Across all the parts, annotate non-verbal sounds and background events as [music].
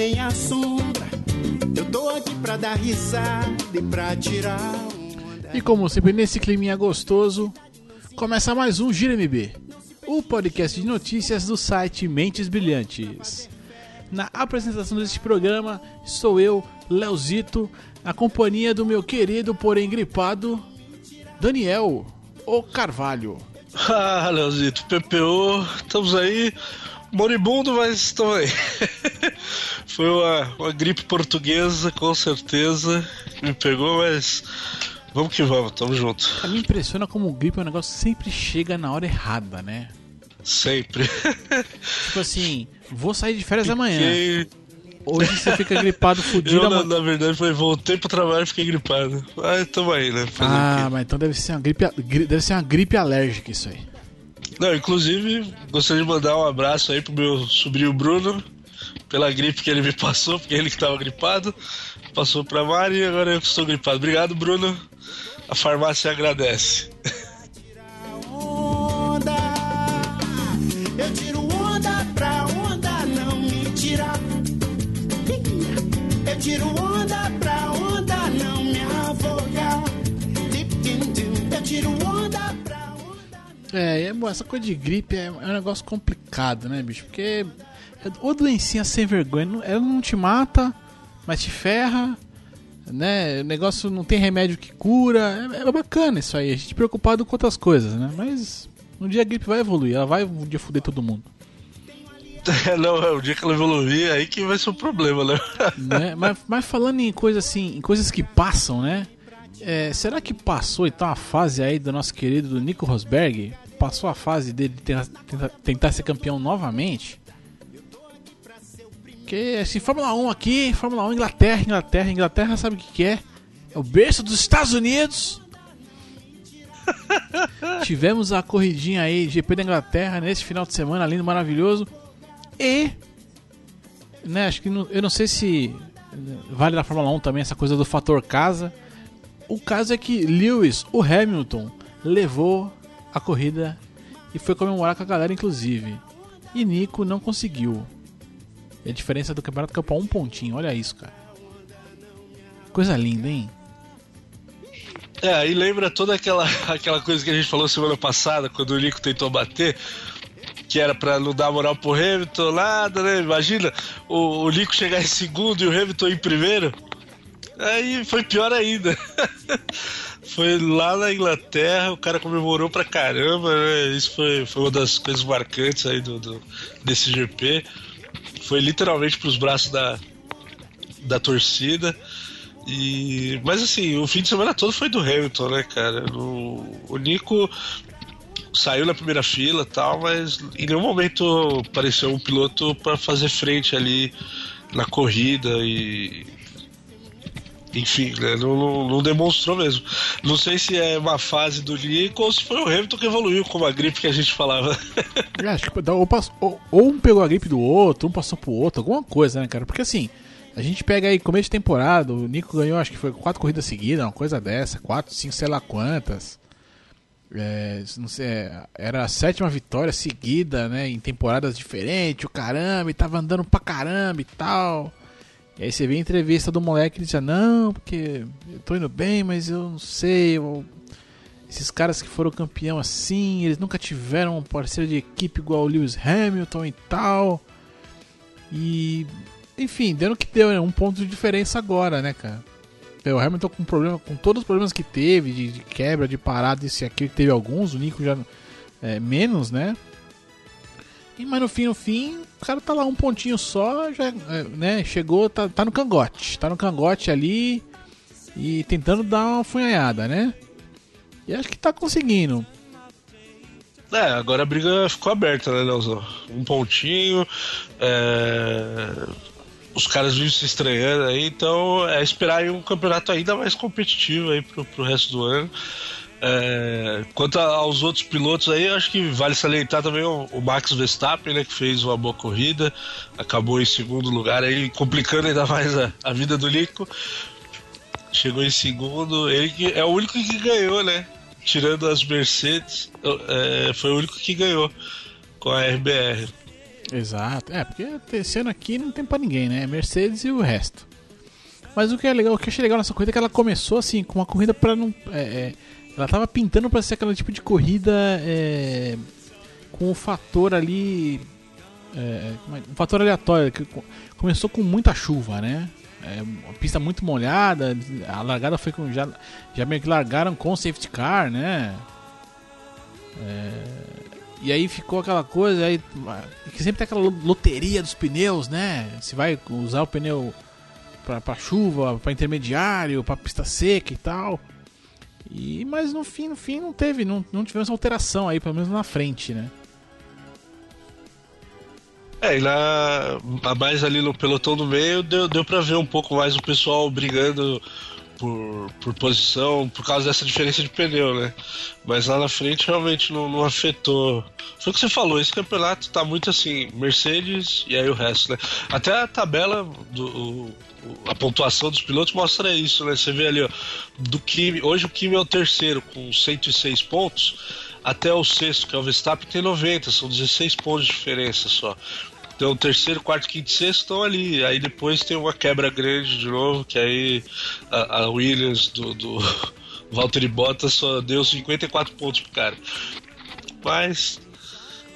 nem a sombra. Eu tô aqui pra dar risada e pra tirar onda. E como sempre, nesse climinha gostoso, começa mais um Gira MB, o podcast de notícias do site Mentes Brilhantes. Na apresentação deste programa, sou eu, Leozito, na companhia do meu querido, porém gripado, Daniel, o Carvalho. [laughs] Ah, Leozito, PPO, estamos aí. Moribundo, mas estamos aí. [laughs] Foi uma, uma gripe portuguesa, com certeza. Me pegou, mas vamos que vamos, tamo junto. A me impressiona como o gripe é um negócio que sempre chega na hora errada, né? Sempre. [laughs] Tipo assim, vou sair de férias amanhã. Fiquei- Hoje você fica gripado, fudido. Eu, na, na verdade, foi, voltei pro trabalho e fiquei gripado. Mas tamo aí, né? Fazer Ah, mas então deve ser uma gripe, gri- deve ser uma gripe alérgica isso aí. Não, inclusive, gostaria de mandar um abraço aí pro meu sobrinho Bruno, pela gripe que ele me passou, porque ele que tava gripado. Passou pra Mari e agora eu estou gripado. Obrigado, Bruno. A farmácia agradece. Eu tiro onda pra onda não me tirar. Eu tiro onda pra onda não me afogar. Eu tiro onda pra onda. É, é, essa coisa de gripe é, é um negócio complicado, né, bicho? Porque é ou doencinha sem vergonha, ela não te mata, mas te ferra, né? O negócio não tem remédio que cura. É, é bacana isso aí, a gente preocupado com outras coisas, né? Mas um dia a gripe vai evoluir, ela vai um dia foder todo mundo. [laughs] Não, é o dia que ela evoluir, aí que vai ser o problema, né? [laughs] né? mas, mas falando em coisas assim, em coisas que passam, né? É, será que passou então a fase aí do nosso querido do Nico Rosberg? Passou a fase dele de tentar, tentar- tentar ser campeão novamente? Porque assim, Fórmula 1 aqui, Fórmula 1 Inglaterra, Inglaterra, Inglaterra sabe o que, que é? É o berço dos Estados Unidos. [laughs] Tivemos a corridinha aí, GP da Inglaterra, nesse final de semana, lindo, maravilhoso. E né, acho que não- eu não sei se vale na Fórmula 1 também essa coisa do fator casa. O caso é que Lewis, o Hamilton, levou a corrida e foi comemorar com a galera, inclusive. E Nico não conseguiu. E a diferença do campeonato caiu pra um pontinho, olha isso, cara. Coisa linda, hein? É, aí lembra toda aquela, aquela coisa que a gente falou semana passada, quando o Nico tentou bater, que era pra não dar moral pro Hamilton, nada, né? Imagina o, o Nico chegar em segundo e o Hamilton em primeiro. Aí foi pior ainda. [laughs] foi lá na Inglaterra, o cara comemorou pra caramba, né? Isso foi, foi uma das coisas marcantes aí do, do- desse GP. Foi literalmente pros braços da, da torcida. E, mas assim, o fim de semana todo foi do Hamilton, né, cara? O, o Nico saiu na primeira fila tal, mas em nenhum momento apareceu um piloto para fazer frente ali na corrida e. Enfim, né, não, não- não demonstrou mesmo. Não sei se é uma fase do Nico ou se foi o Hamilton que evoluiu com a gripe que a gente falava. Eu [laughs] acho que ou- ou um pegou a gripe do outro, um passou pro outro, alguma coisa, né, cara? Porque assim, a gente pega aí começo de temporada, o Nico ganhou, acho que foi quatro corridas seguidas, uma coisa dessa, quatro, cinco, sei lá quantas. É, não sei, é, era a sétima vitória seguida, né, em temporadas diferentes, o caramba, e tava andando pra caramba e tal. E aí você vê a entrevista do moleque e ele diz, não, porque eu tô indo bem, mas eu não sei, eu esses caras que foram campeão assim, eles nunca tiveram um parceiro de equipe igual o Lewis Hamilton e tal. E enfim, deu que deu, né? Um ponto de diferença agora, né, cara? O Hamilton com problema, com todos os problemas que teve, de, de quebra, de parada, isso e aquilo, teve alguns, o Nico já é, menos, né? Mas no fim, no fim, o cara tá lá um pontinho só, já, é, né? Chegou, tá, tá no cangote. Tá no cangote ali e tentando dar uma funhanhada, né? E acho que tá conseguindo. É, agora a briga ficou aberta, né, Nelson? Um pontinho. é, Os caras vivem se estranhando aí, então é esperar um campeonato ainda mais competitivo aí pro, pro resto do ano. É, Quanto aos outros pilotos aí, acho que vale salientar também o, o Max Verstappen, né, que fez uma boa corrida, acabou em segundo lugar aí, complicando ainda mais a, a vida do Nico. Chegou em segundo, ele que é o único que ganhou, né? Tirando as Mercedes, é, foi o único que ganhou com a RBR. Exato. É, porque ano aqui não tem pra ninguém, né? Mercedes e o resto. Mas o que é legal, o que eu achei legal nessa corrida é que ela começou assim, com uma corrida pra não. É, é, ela tava pintando pra ser aquele tipo de corrida é, com o fator ali. É, um fator aleatório. Que começou com muita chuva, né? É, uma pista muito molhada, a largada foi com. Já, já meio que largaram com safety car, né? É, e aí ficou aquela coisa, aí, que sempre tem aquela loteria dos pneus, né? Se vai usar o pneu para chuva, para intermediário, para pista seca e tal. E, mas no fim, no fim não teve, não, não tivemos alteração aí, pelo menos na frente, né? É, e na, mais ali no pelotão do meio deu, deu pra ver um pouco mais o pessoal brigando por, por posição por causa dessa diferença de pneu, né? Mas lá na frente realmente não, não afetou. Foi o que você falou, esse campeonato tá muito assim, Mercedes e aí o resto, né? Até a tabela do. O, a pontuação dos pilotos mostra isso, né? Você vê ali, ó, do Kimi, hoje o Kimi é o terceiro com 106 pontos, até o sexto, que é o Verstappen, tem 90, são 16 pontos de diferença só. Então, terceiro, quarto, quinto e sexto estão ali. Aí depois tem uma quebra grande de novo, que aí a, a Williams do, do [laughs] Valtteri Bottas só deu 54 pontos pro cara. Mas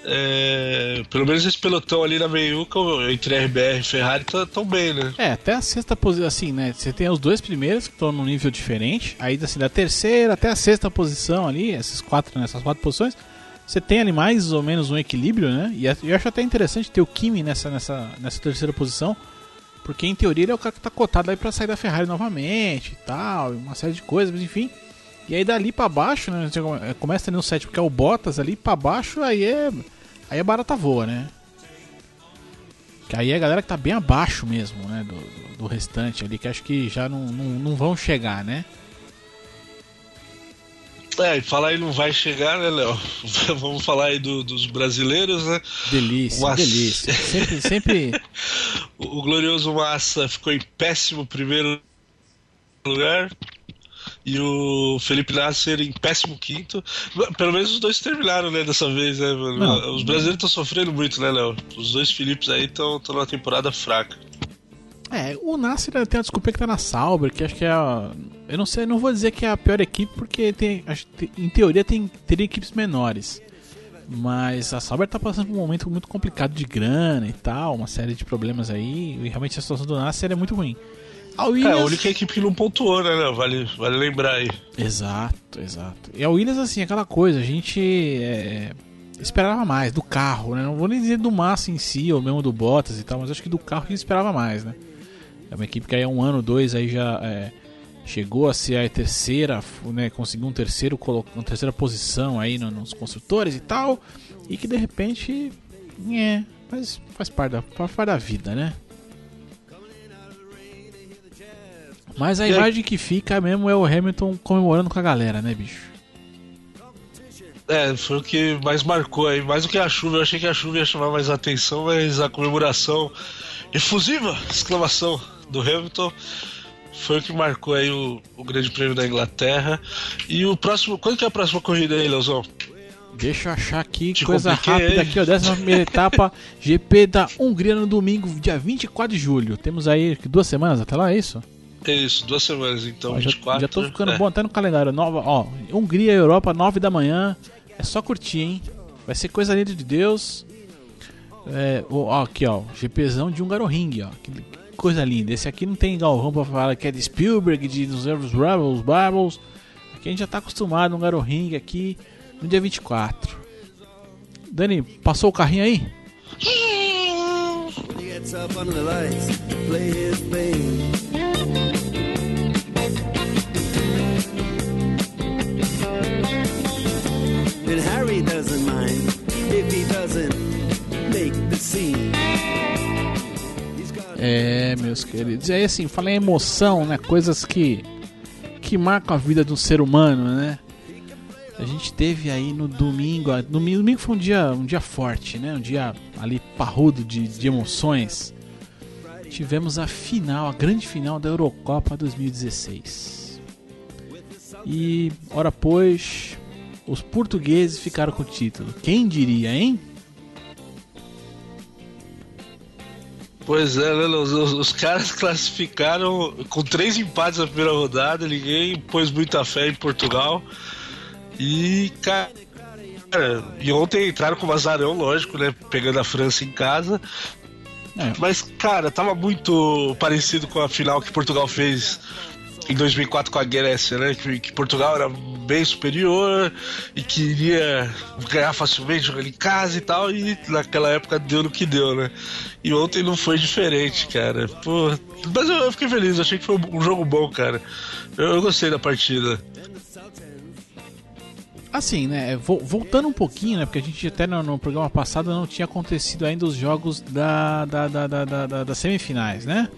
é, pelo menos esse pelotão ali na meiuca, entre RBR e Ferrari, tá tão bem, né? É, até a sexta posição, assim, né? Você tem os dois primeiros que estão num nível diferente. Aí, assim, da terceira até a sexta posição ali, esses quatro, nessas quatro posições, você tem ali mais ou menos um equilíbrio, né? E eu acho até interessante ter o Kimi nessa, nessa, nessa terceira posição, porque em teoria ele é o cara que tá cotado aí pra sair da Ferrari novamente e tal, uma série de coisas, mas enfim. E aí dali pra baixo, né? Começa ali no sétimo, que é o Bottas ali, pra baixo aí é. Aí é barata voa, né? Que aí é a galera que tá bem abaixo mesmo, né? Do, do restante ali, que acho que já não, não, não vão chegar, né? É, e falar aí não vai chegar, né, Léo? [laughs] Vamos falar aí do, dos brasileiros, né? Delícia, delícia. Sempre. sempre... [laughs] o glorioso Massa ficou em péssimo primeiro lugar. E o Felipe Nasser em péssimo quinto. Pelo menos os dois terminaram, né, dessa vez, né, mano? Não, os brasileiros estão sofrendo muito, né, Léo? Os dois Filipes aí estão numa temporada fraca. É, o Nasser tem a desculpa que tá na Sauber, que acho que é a. Eu não sei, não vou dizer que é a pior equipe, porque tem, em teoria tem, teria equipes menores. Mas a Sauber tá passando por um momento muito complicado de grana e tal, uma série de problemas aí, e realmente a situação do Nasser é muito ruim. A Williams... É, a única equipe que não pontuou, né? Vale, vale lembrar aí. Exato, exato. E a Williams, assim, aquela coisa, a gente é, esperava mais do carro, né? Não vou nem dizer do Massa em si, ou mesmo do Bottas e tal, mas acho que do carro a gente esperava mais, né? É uma equipe que aí há um ano, dois aí já é, chegou a ser a terceira, né, conseguiu um terceiro, uma terceira posição aí no, nos construtores e tal, e que de repente, é, mas faz parte da, faz parte da vida, né? Mas a imagem que fica mesmo é o Hamilton comemorando com a galera, né, bicho? É, foi o que mais marcou aí. Mais do que a chuva, eu achei que a chuva ia chamar mais atenção, mas a comemoração efusiva! Exclamação! do Hamilton foi o que marcou aí o, o Grande Prêmio da Inglaterra. E o próximo. Quando que é a próxima corrida aí, Leozão? Deixa eu achar aqui, Te coisa rápida aqui, ó, décima primeira [laughs] etapa, GP da Hungria no domingo, dia 24 de julho. Temos aí duas semanas até lá, é isso? É isso, duas semanas, então, ó, 24. Já, já tô ficando é. bom até no calendário. Nova, ó, Hungria, Europa, 9 da manhã. É só curtir, hein? Vai ser coisa linda de Deus. É, ó, aqui, ó, GPzão de Hungaroring, ó. Que, coisa linda. Esse aqui não tem galvão pra falar que é de Spielberg, de dos Rebels, Bubbles. Aqui a gente já tá acostumado no Ring aqui no dia 24. Dani, passou o carrinho aí? And Harry doesn't mind if he doesn't make the scene. É, meus queridos. E aí, assim, falei em emoção, né? Coisas que, que marcam a vida de um ser humano, né? A gente teve aí no domingo. No domingo foi um dia, um dia forte, né? Um dia ali parrudo de, de emoções. Tivemos a final, a grande final da Eurocopa 2016. E, ora pois, os portugueses ficaram com o título. Quem diria, hein? Pois é, né, os, os, os, caras [laughs] classificaram com três empates na primeira rodada, ninguém pôs muita fé em Portugal. E, cara, e ontem entraram com o azarão, lógico, né? Pegando a França em casa. É. Mas, cara, tava muito parecido com a final que Portugal fez em 2004 com a Grécia, né? Que, que, Portugal era bem superior e queria ganhar facilmente jogando em casa e tal, e naquela época deu no que deu, né? E ontem não foi diferente, cara. Pô, mas eu, eu fiquei feliz, achei que foi um jogo bom, cara. Eu, eu gostei da partida. Assim, né? Voltando um pouquinho, né? Porque a gente até no, no programa passado não tinha acontecido ainda os jogos da, da, da, da, da, das semifinais, né?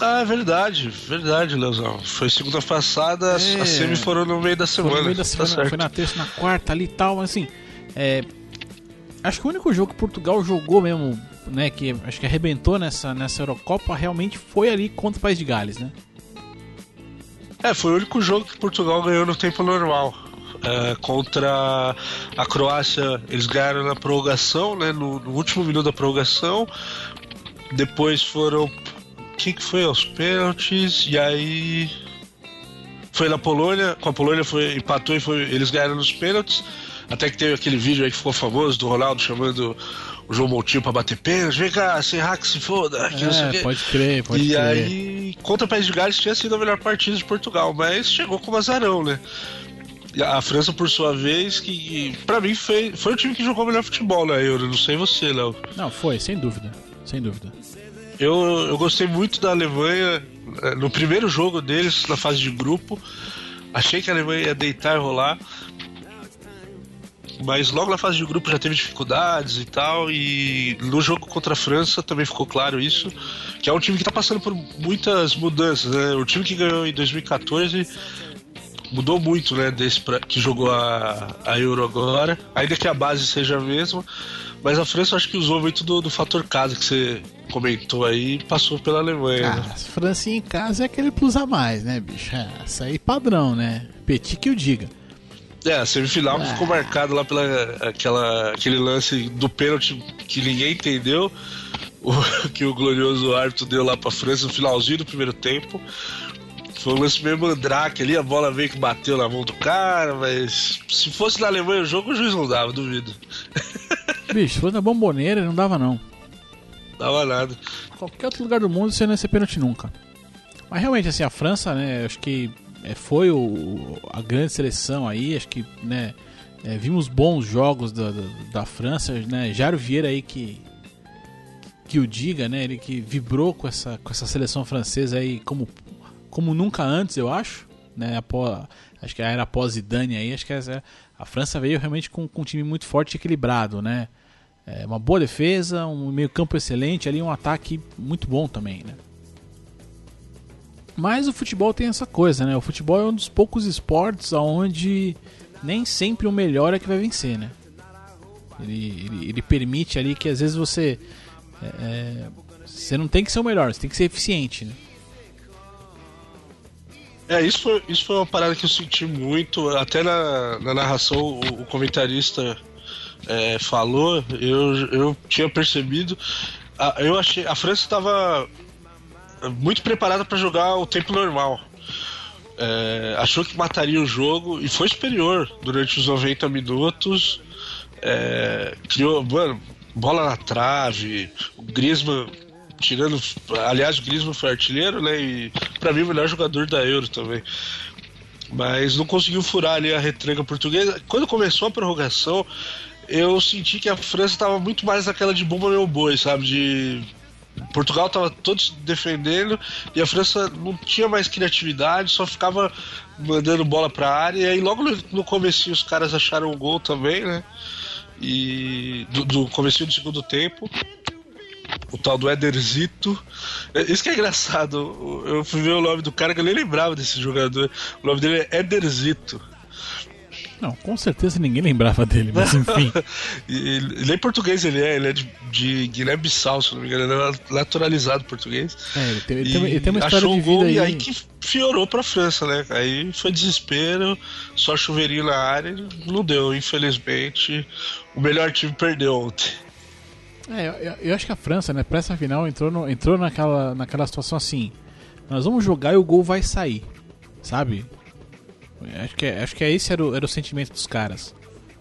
Ah, é verdade, verdade, Leozão. Foi segunda passada, é, as semi foram no meio da semana. no meio da tá semana, tá foi na terça, na quarta ali e tal, mas assim. É, acho que o único jogo que Portugal jogou mesmo, né, que acho que arrebentou nessa, nessa Eurocopa, realmente foi ali contra o País de Gales, né? É, foi o único jogo que Portugal ganhou no tempo normal. É, contra a Croácia, eles ganharam na prorrogação, né, no, no último minuto da prorrogação. Depois foram quem que foi aos pênaltis e aí foi na Polônia, com a Polônia foi empatou e foi, eles ganharam nos pênaltis. Até que teve aquele vídeo aí que ficou famoso do Ronaldo chamando o João Moutinho pra bater pênalti. Vem cá, sem hack se foda. É, pode crer, pode e crer. E aí, contra o País de Gales tinha sido a melhor partida de Portugal, mas chegou com o azarão, né? A França, por sua vez, que para mim foi, foi o time que jogou o melhor futebol na Euro. Não sei você, Léo. Não, foi, sem dúvida. Sem dúvida. Eu, eu gostei muito da Alemanha eh, no primeiro jogo deles, na fase de grupo. Achei que a Alemanha ia deitar e rolar. Mas logo na fase de grupo já teve dificuldades e tal. E no jogo contra a França também ficou claro isso. Que é um time que está passando por muitas mudanças. Né? O time que ganhou em 2014 mudou muito, né? Desse pra, que jogou a, a Euro agora. Ainda que a base seja a mesma. Mas a França acho que usou muito do, do fator casa que você comentou aí e passou pela Alemanha. Ah, né? França em casa é aquele plus a mais, né, bicho? É, isso aí padrão, né? Petit que o diga. É, a semifinal ah. ficou marcado lá pela aquela, aquele lance do pênalti que ninguém entendeu. O, [laughs] que o glorioso árbitro deu lá pra França no finalzinho do primeiro tempo. Foi um lance meio mandrake ali, a bola veio que bateu na mão do cara, mas se fosse na Alemanha o jogo, o juiz não dava, duvido. [laughs] Bicho, fosse na bomboneira, não dava não. Dava nada. Qualquer outro lugar do mundo você não ia ser pênalti nunca. Mas realmente, assim, a França, né, acho que é, foi o, a grande seleção aí, acho que, né, é, vimos bons jogos da, da, da, França, né, Jairo Vieira aí que que o diga, né, ele que vibrou com essa, com essa seleção francesa aí como como nunca antes, eu acho. Né, após, acho que era após Zidane aí, acho que a França veio realmente com, com um time muito forte e equilibrado, né? É, uma boa defesa, um meio campo excelente, ali um ataque muito bom também, né? Mas o futebol tem essa coisa, né? O futebol é um dos poucos esportes onde nem sempre o melhor é que vai vencer, né? Ele, ele, ele permite ali que às vezes você é, é você não tem que ser o melhor, você tem que ser eficiente, né? É, isso isso foi uma parada que eu senti muito. Até na, na narração, o, o comentarista é, falou, eu, eu tinha percebido. A, eu achei. A França estava muito preparada para jogar o tempo normal. É, achou que mataria o jogo e foi superior durante os 90 minutos. É, criou, mano, bola na trave. O Griezmann tirando. Aliás, o Griezmann foi artilheiro, né? E pra mim o melhor jogador da Euro também. Mas não conseguiu furar ali a retranca portuguesa. Quando começou a prorrogação, eu senti que a França estava muito mais naquela de bomba meu boi, sabe? De Portugal estava todos defendendo e a França não tinha mais criatividade, só ficava mandando bola para a área. E aí logo no, no começo os caras acharam o gol também, né? E do, do começo do segundo tempo o tal do Ederzito. É, isso que é engraçado. Eu fui ver o nome do cara que eu nem lembrava desse jogador. O nome dele é Ederzito. Não, com certeza ninguém lembrava dele, mas enfim. [laughs] ele é português, ele é, ele é de, de Guiné-Bissau, se não me engano, ele é naturalizado português. É, ele tem, ele tem, ele tem uma história achou de gol, aí. E aí que fiorou pra França, né? Aí foi desespero, só chuveirinho na área, não deu, infelizmente. O melhor time perdeu ontem. É, eu, eu acho que a França, né, pra essa final, entrou, no, entrou naquela, naquela situação assim: nós vamos jogar e o gol vai sair, sabe? Acho que, é, acho que é esse era o, era o sentimento dos caras.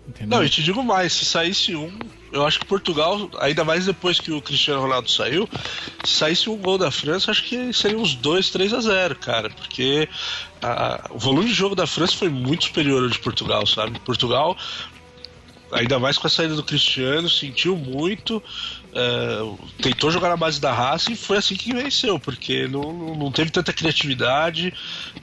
Entendeu? Não, e te digo mais, se saísse um, eu acho que Portugal, ainda mais depois que o Cristiano Ronaldo saiu, se saísse um gol da França, acho que seria uns 2, 3 a 0, cara, porque a, o volume de jogo da França foi muito superior ao de Portugal, sabe? Portugal, ainda mais com a saída do Cristiano, sentiu muito, é, tentou jogar na base da raça e foi assim que venceu, porque não, não teve tanta criatividade,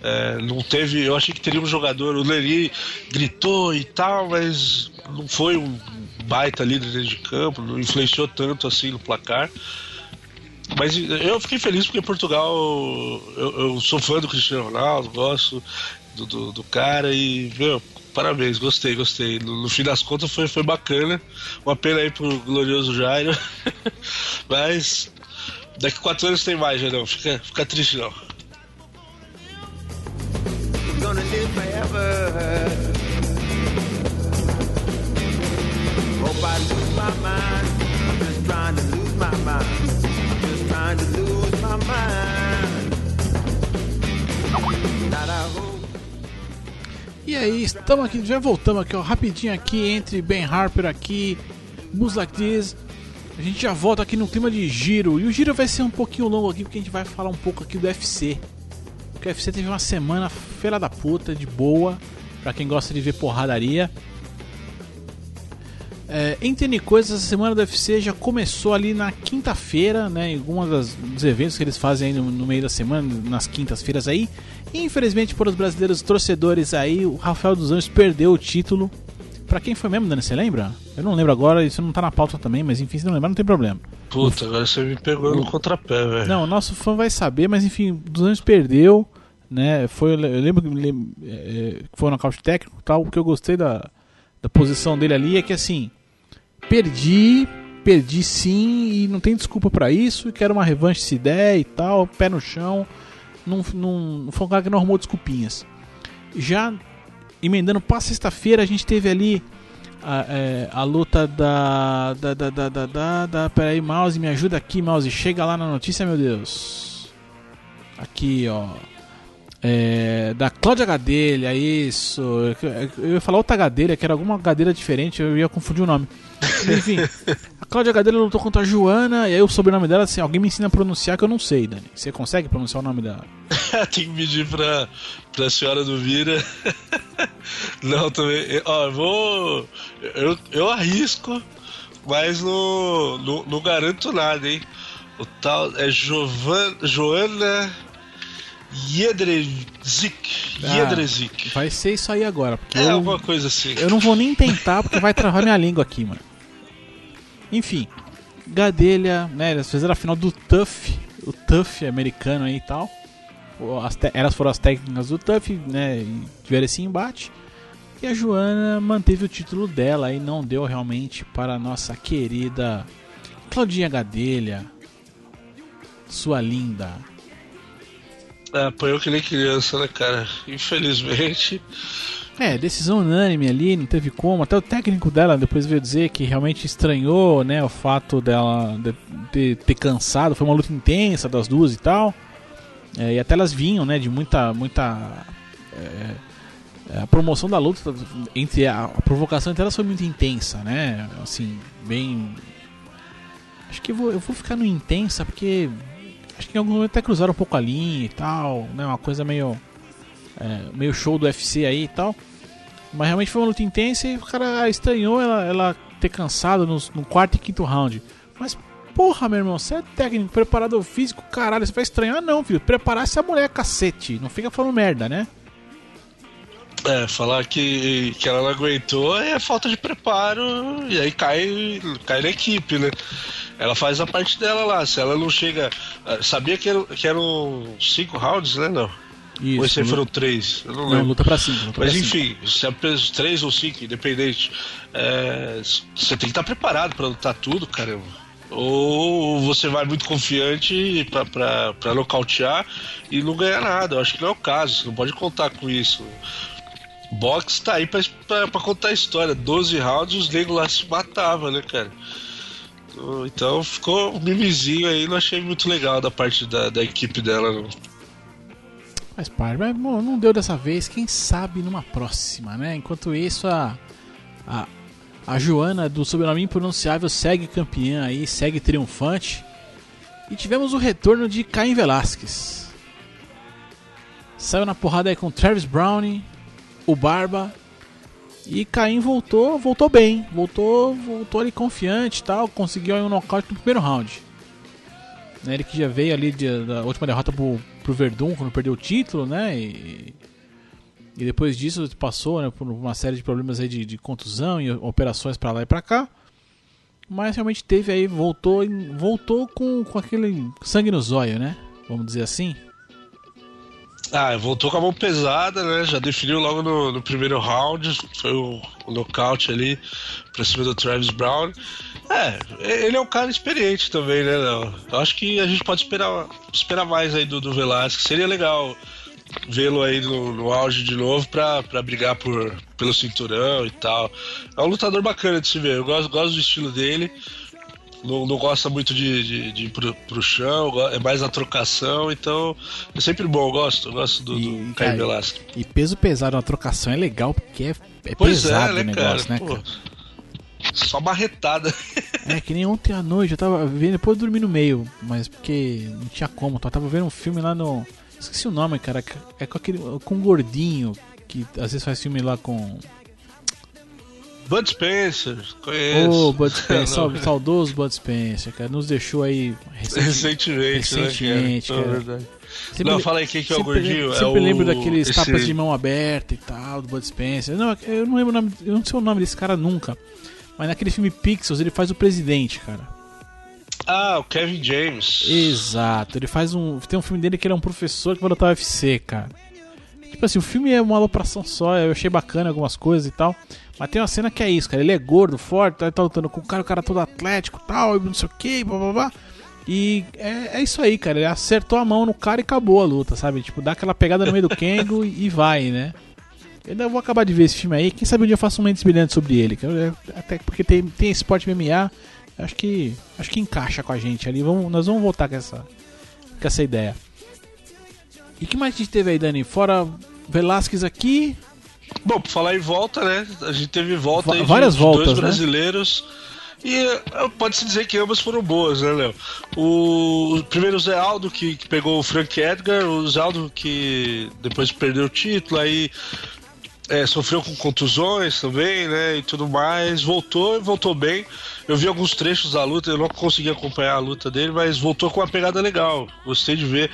é, não teve. Eu achei que teria um jogador, o Leri gritou e tal, mas não foi um baita líder dentro de campo, não influenciou tanto assim no placar. Mas eu fiquei feliz porque Portugal. Eu, eu sou fã do Cristiano Ronaldo, gosto do, do, do cara e, meu, parabéns, gostei, gostei. No, no, fim das contas foi, foi bacana. Uma pena aí pro glorioso Jairo. [laughs] Mas daqui quatro anos tem mais, já não. Fica, fica triste não. Just trying to lose my mind. E aí, estamos aqui, já voltamos aqui, ó, rapidinho aqui entre Ben Harper aqui, Buzz Like This. A gente já volta aqui no clima de giro. E o giro vai ser um pouquinho longo aqui, porque a gente vai falar um pouco aqui do UFC. Porque o UFC teve uma semana feira da puta, de boa, pra quem gosta de ver porradaria. É, coisas, a semana do UFC já começou ali na quinta-feira, né? Em alguns dos eventos que eles fazem no, no meio da semana, nas quintas-feiras aí. Infelizmente, para os brasileiros torcedores aí, o Rafael dos Anjos perdeu o título. Pra quem foi mesmo, Dani? Você lembra? Eu não lembro agora, isso não tá na pauta também, mas enfim, se não lembrar, não tem problema. Puta, agora você me pegou no contrapé, velho. Não, o nosso fã vai saber, mas enfim, dos Anjos perdeu, né? Foi, eu lembro que é, foi um nocaute técnico tal. O que eu gostei da, da posição dele ali é que assim, perdi, perdi sim, e não tem desculpa para isso, quero uma revanche se der e tal, pé no chão não, não foi um cara que não arrumou desculpinhas. Já emendando para sexta-feira, a gente teve ali a, é, a luta da, da, da, da, da, da, da. Peraí, mouse, me ajuda aqui, mouse. Chega lá na notícia, meu Deus. Aqui, ó. É, da Cláudia Gadelha, isso. Eu ia falar outra Gadelha, que era alguma Gadelha diferente, eu ia confundir o nome. Enfim, a Cláudia Gadelha lutou contra a Joana, e aí o sobrenome dela, assim, alguém me ensina a pronunciar que eu não sei, Dani. Você consegue pronunciar o nome dela? [laughs] Tem que pedir pra, pra senhora do Vira. [laughs] não, também. Ó, eu vou. Eu, eu arrisco, mas não, não, não garanto nada, hein? O tal é Joana. Jedrezik. Ah, vai ser isso aí agora. Porque é, eu, alguma coisa assim. Eu não vou nem tentar porque vai travar minha língua aqui, mano. Enfim, Gadelha, né? Eles fizeram a final do Tuff, o Tuff americano aí e tal. As elas foram as técnicas do Tuff, né? E tiveram esse embate. E a Joana manteve o título dela e não deu realmente para a nossa querida Claudinha Gadelha, sua linda. É, apanhou que nem criança, né, cara? Infelizmente. É, decisão unânime ali, não teve como. Até o técnico dela depois veio dizer que realmente estranhou, né, o fato dela de, de ter cansado. Foi uma luta intensa das duas e tal. É, e até elas vinham, né, de muita, muita é, é a promoção da luta entre a, a, provocação entre elas foi muito intensa, né? Assim, bem. Acho que eu vou, eu vou ficar no intensa porque Acho que em algum momento até cruzaram um pouco a linha e tal, né? Uma coisa meio. É, meio show do UFC aí e tal. Mas realmente foi uma luta intensa e o cara estranhou ela, ela ter cansado no, no quarto e quinto round. Mas, porra, meu irmão, você é técnico, preparador físico, caralho, você vai estranhar? Não, filho. Preparar essa mulher, cacete. Não fica falando merda, né? É, falar que, que ela não aguentou é falta de preparo e aí cai, cai na equipe, né? Ela faz a parte dela lá. Se ela não chega. Ah, sabia que, era, que eram cinco rounds, né? Não. Isso, ou esse foram três? Eu não, não lembro. luta pra cinco. Luta Mas pra enfim, cinco. se é três ou cinco, independente. É, você tem que estar preparado para lutar tudo, caramba. Ou você vai muito confiante para nocautear e não ganhar nada. Eu acho que não é o caso, você não pode contar com isso. Box tá aí pra, pra, pra contar a história. 12 rounds, os negros lá se matavam, né, cara? Então ficou um mimizinho aí, não achei muito legal da parte da, da equipe dela. Não. Faz parte, mas bom, não deu dessa vez, quem sabe numa próxima, né? Enquanto isso, a, a, a Joana do sobrenome impronunciável segue campeã aí, segue triunfante. E tivemos o retorno de Caim Velasquez. Saiu na porrada aí com Travis Browning, o Barba. E Caim voltou, voltou bem, voltou, voltou ali confiante tal, conseguiu aí um nocaute no primeiro round. Né, ele que já veio ali de, da última derrota pro, pro Verdun quando perdeu o título, né? E, e depois disso passou né, por uma série de problemas aí de, de contusão e operações para lá e para cá. Mas realmente teve aí, voltou, voltou com, com aquele sangue no zóio, né? Vamos dizer assim. Ah, voltou com a mão pesada, né? Já definiu logo no, no primeiro round. Foi o, o nocaute ali pra cima do Travis Brown. É, ele é um cara experiente também, né? Eu acho que a gente pode esperar, esperar mais aí do, do Velasquez. Seria legal vê-lo aí no, no, auge de novo pra, pra brigar por, pelo cinturão e tal. É um lutador bacana de se ver. Eu gosto, gosto do estilo dele. Não, não gosta muito de, de, de ir pro, pro chão, é mais a trocação, então é sempre bom, eu gosto, eu gosto do, e, do Caio Velasquez. E peso pesado na trocação é legal porque é, é pesado é, né, o negócio, cara? né, Pô, cara? Só marretada. É, que nem ontem à noite, eu tava vendo, depois eu dormi no meio, mas porque não tinha como. Eu tava vendo um filme lá no. Esqueci o nome, cara. É com aquele. com um gordinho, que às vezes faz filme lá com. Bud Spencer, conheço. Ô, oh, Bud Spencer, [laughs] saudoso Bud Spencer, cara. Nos deixou aí recentemente, recentemente, né, cara. verdade. Sempre, não, fala aí quem que é o gordinho. Sempre é lembro o... daqueles Esse... tapas de mão aberta e tal, do Bud Spencer. Não, eu não lembro o nome, eu não sei o nome desse cara nunca. Mas naquele filme Pixels ele faz o presidente, cara. Ah, o Kevin James. Exato, ele faz um. Tem um filme dele que ele é um professor que vai lutar UFC, cara. Tipo assim, o filme é uma alopração só, eu achei bacana algumas coisas e tal. Mas tem uma cena que é isso, cara. Ele é gordo, forte, tá, tá lutando com o cara, o cara todo atlético tal, e não sei o que, blá blá blá. E é, é, isso aí, cara. Ele acertou a mão no cara e acabou a luta, sabe? Tipo, dá aquela pegada no meio do Kengo e vai, né? Eu ainda vou acabar de ver esse filme aí. Quem sabe um dia eu faço um Mentes Brilhantes sobre ele. Até porque tem, tem esporte MMA. Acho que, acho que encaixa com a gente ali. Vamos, nós vamos voltar com essa, com essa ideia. E que mais a gente teve aí, Dani? Fora Velasquez aqui. Bom, por falar em volta, né? A gente teve volta aí Várias de, voltas, dois né? brasileiros. E eh, pode-se dizer que ambas foram boas, né, Léo? O, primeiro o Zé Aldo, que, que, pegou o Frank Edgar, o Zé Aldo que depois perdeu o título, aí é, sofreu com contusões também, né? E tudo mais. Voltou e voltou bem. Eu vi alguns trechos da luta, eu não consegui acompanhar a luta dele, mas voltou com uma pegada legal. Gostei de ver.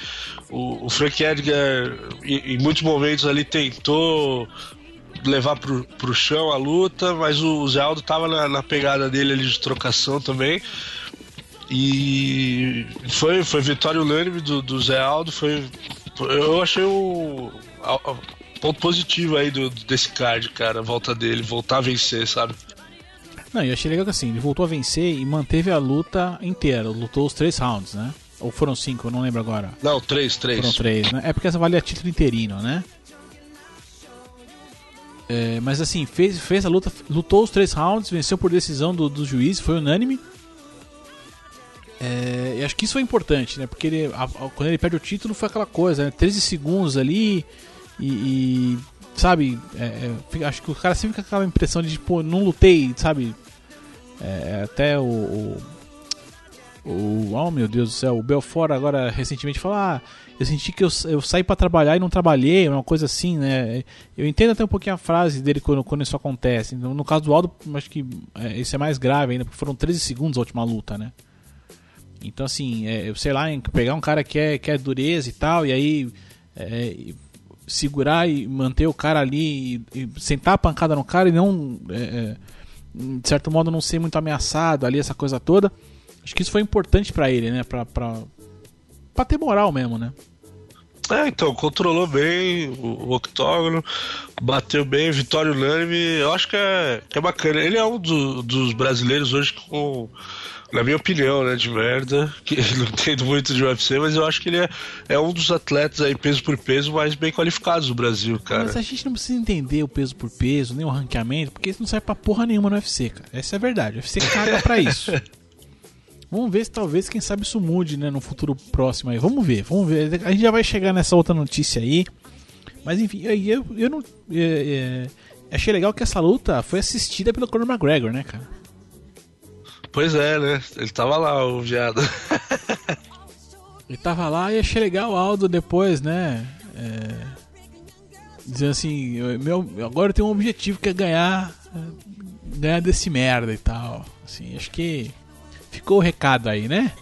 O, o Frank Edgar, em, em, muitos momentos ali, tentou levar pro, pro chão a luta, mas o, o Zé Aldo tava na, na pegada dele ali de trocação também. E foi, foi vitória unânime do, do Zé Aldo. Foi, eu achei o, ponto positivo aí do, desse card, cara, a volta dele, voltar a vencer, sabe? Não, eu achei legal que assim, ele voltou a vencer e manteve a luta inteira, lutou os três rounds, né? Ou foram cinco, eu não lembro agora. Não, três, três. Foram três, né? É porque essa valia título interino, né? É, mas assim, fez, fez a luta, lutou os três rounds, venceu por decisão do, do juiz, foi unânime. É, e acho que isso foi importante, né? Porque ele, a, a, quando ele perde o título foi aquela coisa, né? 13 segundos ali, e, e sabe, é, é acho que o cara sempre fica com aquela impressão de, tipo, não lutei, sabe? É, até o, o, o, Oh meu Deus do céu, o Belfort agora recentemente falou: Ah, eu senti que eu, eu saí para trabalhar e não trabalhei, uma coisa assim, né? Eu entendo até um pouquinho a frase dele quando, quando isso acontece. No, no caso do Aldo, acho que é, isso é mais grave ainda, porque foram 13 segundos a última luta, né? Então, assim, é, sei lá, pegar um cara que é, que é dureza e tal, e aí é, segurar e manter o cara ali e, e sentar a pancada no cara e não, é, é, de certo modo, não ser muito ameaçado ali, essa coisa toda. Acho que isso foi importante para ele, né? Pra, pra, pra ter moral mesmo, né? É, então, controlou bem o, o octógono, bateu bem, vitória unânime. Eu acho que é, que é bacana. Ele é um do, dos brasileiros hoje com na minha opinião, né, de merda, que [laughs] não entendo muito de UFC, mas eu acho que ele é, é um dos atletas aí, peso por peso, mais bem qualificados do Brasil, cara. Mas a gente não precisa entender o peso por peso, nem o ranqueamento, porque isso não serve pra porra nenhuma no UFC, cara. Essa é a verdade. O UFC caga pra isso. [laughs] Vamos ver se talvez, quem sabe, isso mude, né? No futuro próximo aí. Vamos ver, vamos ver. A gente já vai chegar nessa outra notícia aí. Mas enfim, eu, eu, eu não. É, é, achei legal que essa luta foi assistida pelo Conor McGregor, né, cara? Pois é, né? Ele tava lá, o viado. [laughs] Ele tava lá e achei legal o Aldo depois, né? É, dizendo assim, meu, agora eu tenho um objetivo que é ganhar, ganhar desse merda e tal. Assim, acho que ficou o recado aí, né?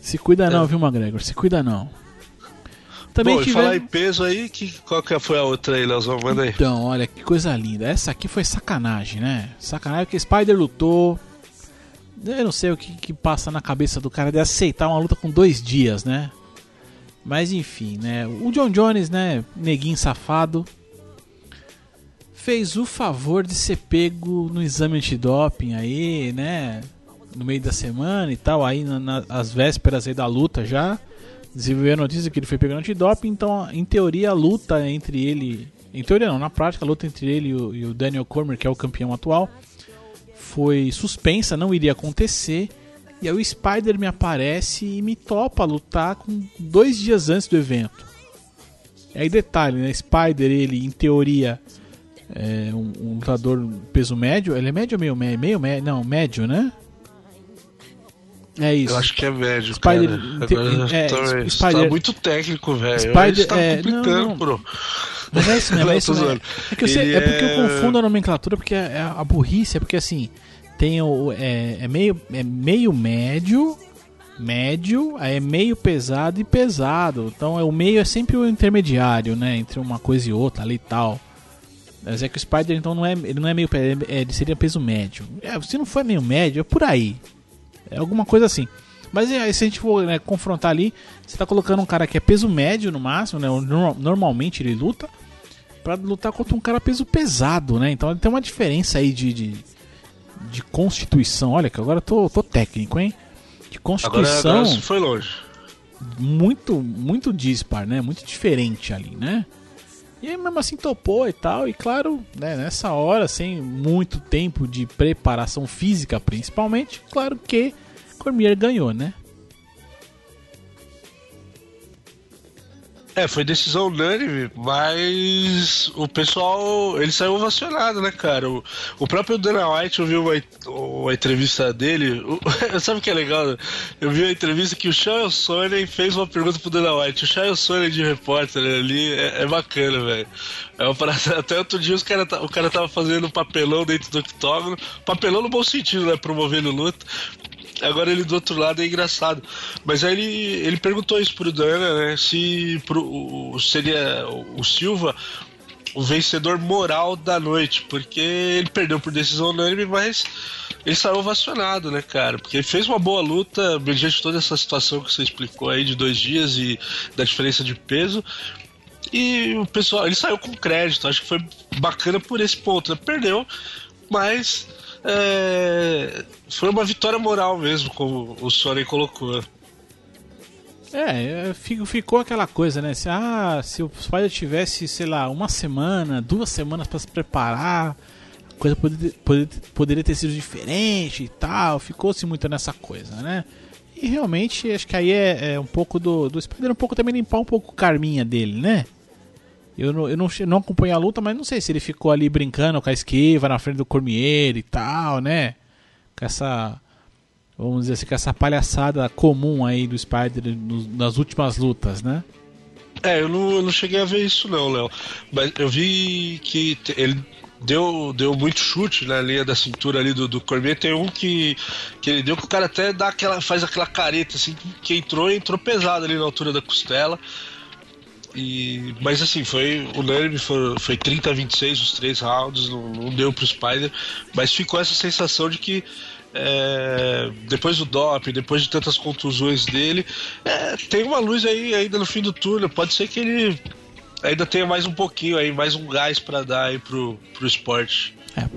Se cuida não, é. viu, McGregor? Se cuida não. Também Bom, tive... falar em peso aí, que, qual que foi a outra aí, Leozão? Manda aí. Então, olha, que coisa linda. Essa aqui foi sacanagem, né? Sacanagem que Spider lutou. Eu não sei o que, que passa na cabeça do cara de aceitar uma luta com dois dias, né? Mas enfim, né? O John Jones, né? Neguinho safado. Fez o favor de ser pego no exame antidoping aí, né? No meio da semana e tal, aí nas na, vésperas aí da luta já desenvolveu a notícia que ele foi pegando antidoping, então em teoria a luta entre ele, em teoria não, na prática a luta entre ele e o, e o Daniel Cormier, que é o campeão atual, foi suspensa, não iria acontecer. E aí o Spider me aparece e me topa lutar com dois dias antes do evento. Aí detalhe, né? Spider, ele em teoria é um, um lutador peso médio. Ele é médio ou meio médio? Meio médio? Não, médio, né? É isso. Eu acho que é médio, Spider, cara. é, tá, Spider, tá muito técnico, velho. Spider, tá é, complicando, não, não. bro. Mas é isso [laughs] mesmo, é isso mesmo. É, que eu sei, é... porque eu é- confundo a nomenclatura, porque é, é a burrice é porque assim, tem o. É, é, meio, é meio médio, médio, aí é meio pesado e pesado. Então é, o meio é sempre o intermediário, né? Entre uma coisa e outra ali e tal. Mas é que o Spider então não é, ele não é meio é, ele seria peso médio. É, se não for meio médio, é por aí. É alguma coisa assim. Mas é, se a gente for né, confrontar ali, você está colocando um cara que é peso médio no máximo, né? Normalmente ele luta para lutar contra um cara peso pesado, né? Então tem uma diferença aí de, de, de constituição. Olha que agora eu tô, tô técnico, hein? De constituição. Agora, agora foi longe. Muito, muito dispar, né? Muito diferente ali, né? E aí, mesmo assim topou e tal. E claro, né, nessa hora, sem muito tempo de preparação física, principalmente, claro que Cormier ganhou, né? É, foi decisão unânime, mas o pessoal, ele saiu ovacionado, né, cara? O, o próprio Dana White, eu vi uma, uma entrevista dele, o, [laughs] sabe o que é legal? Eu vi uma entrevista que o Charles Sonnen fez uma pergunta pro Dana White, o Charles Sonnen de repórter ali, é, é bacana, velho. É uma parada, [laughs] até outro dia os cara, o cara tava fazendo papelão dentro do octógono, papelão no bom sentido, né, promovendo luta, Agora ele do outro lado é engraçado. Mas aí ele, ele perguntou isso pro Dana, né? Se pro, seria o Silva o vencedor moral da noite, porque ele perdeu por decisão unânime, mas ele saiu ovacionado, né, cara? Porque ele fez uma boa luta mediante toda essa situação que você explicou aí de dois dias e da diferença de peso. E o pessoal, ele saiu com crédito, acho que foi bacana por esse ponto. Né? Perdeu, mas é, foi uma vitória moral mesmo, como o Soren colocou. É, ficou aquela coisa, né? Se, ah, se o Spider tivesse, sei lá, uma semana, duas semanas para se preparar, a coisa poderia, poderia, ter sido diferente e tal. Ficou-se muito nessa coisa, né? E realmente, acho que aí é, é um pouco do, do Spider, um pouco também limpar um pouco o karminha dele, né? Eu não, eu não, não acompanhei a luta, mas não sei se ele ficou ali brincando com a esquiva na frente do Cormier e tal, né? Com essa. Vamos dizer assim, com essa palhaçada comum aí do Spider nas últimas lutas, né? É, eu não, eu não cheguei a ver isso não, Léo. Mas eu vi que ele deu, deu muito chute na linha da cintura ali do, do Cormier. Tem um que, que ele deu que o cara até dá aquela, faz aquela careta assim, que entrou entrou pesado ali na altura da costela. E, mas assim, foi unânime, foi, foi 30 a 26 os três rounds, não, não deu pro Spider, mas ficou essa sensação de que é, depois do DOP, depois de tantas contusões dele, é, tem uma luz aí ainda no fim do túnel. Pode ser que ele ainda tenha mais um pouquinho aí, mais um gás para dar aí pro, pro esporte. É,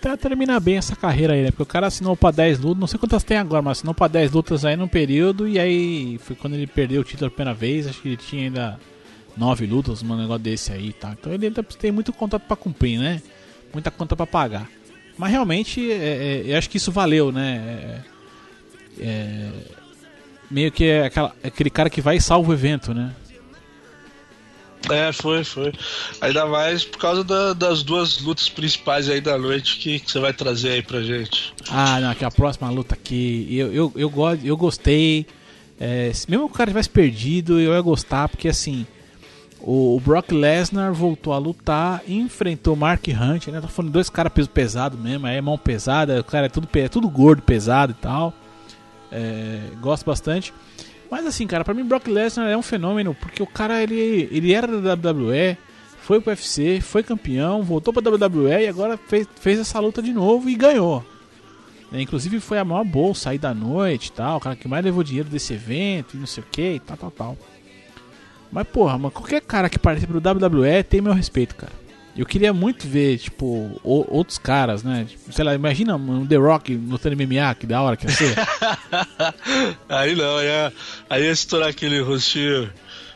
pra terminar bem essa carreira aí, né? Porque o cara assinou pra 10 lutas, não sei quantas tem agora, mas assinou pra 10 lutas aí num período e aí foi quando ele perdeu o título a primeira vez, acho que ele tinha ainda nove lutas, um negócio desse aí, tá? Então ele ainda tem muito contrato para cumprir, né? Muita conta para pagar. Mas realmente, é, é, eu acho que isso valeu, né? É, é, meio que é aquela, aquele cara que vai e salva o evento, né? É, foi, foi. Ainda mais por causa da, das duas lutas principais aí da noite que, que, você vai trazer aí pra gente. Ah, não, que a próxima luta aqui. Eu, eu, eu, go eu gostei. É, mesmo que o cara tivesse perdido, eu ia gostar, porque assim. O, Brock Lesnar voltou a lutar, enfrentou Mark Hunt, né? Tá falando dois caras peso pesado mesmo, é mão pesada, o cara é tudo, é tudo gordo, pesado e tal. É, gosto bastante. Mas assim, cara, pra mim Brock Lesnar é um fenômeno, porque o cara ele, ele era da WWE, foi pro UFC, foi campeão, voltou pra WWE e agora fez, fez essa luta de novo e ganhou. É, inclusive foi a maior bolsa aí da noite tal, o cara que mais levou dinheiro desse evento e não sei o que e tal, tal, tal. Mas porra, mas qualquer cara que participa do WWE tem meu respeito, cara. Eu queria muito ver, tipo, outros caras, né? Tipo, sei lá, imagina um The Rock lutando MMA, que da hora que ia ser. [laughs] aí não, ia, aí ia estourar aquele rostinho,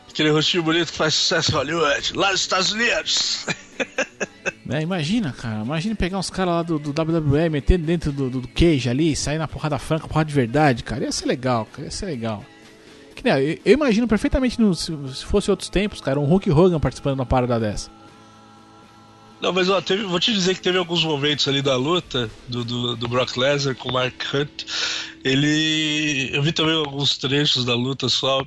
aquele rostinho bonito que faz sucesso em Hollywood, lá nos Estados Unidos. [laughs] É, imagina, cara, imagina pegar uns caras lá do, do, WWE, meter dentro do, do, do cage ali, sair na porrada franca, porrada de verdade, cara. Ia ser legal, cara, ia ser legal. Que, eu, eu imagino perfeitamente, no, se, se fosse outros tempos, cara, um Hulk Hogan participando de uma parada dessa. Não, mas ó, teve, vou te dizer que teve alguns momentos ali da luta do, do, do, Brock Lesnar com o Mark Hunt. Ele. Eu vi também alguns trechos da luta só.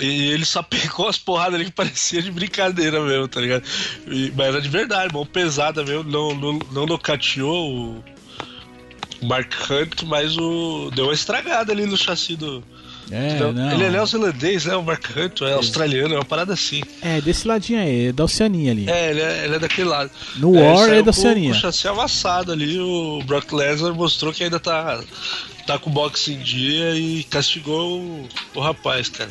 E ele só [laughs] pegou as porradas ali que parecia de brincadeira mesmo, tá ligado? E, mas era de verdade, mão pesada mesmo. Não, não, não nocateou o Mark Hunt, mas o. Deu uma estragada ali no chassi do, é, então, não. Ele é neozelandês, né? O Mark Hunt, é australiano, é uma parada assim. É, desse ladinho aí, é da Oceania ali. É, ele é, ele é daquele lado. No é, War é da Oceania. Com o chassi amassado ali, o Brock Lesnar mostrou que ainda tá, tá com o boxe em dia e castigou o, o rapaz, cara.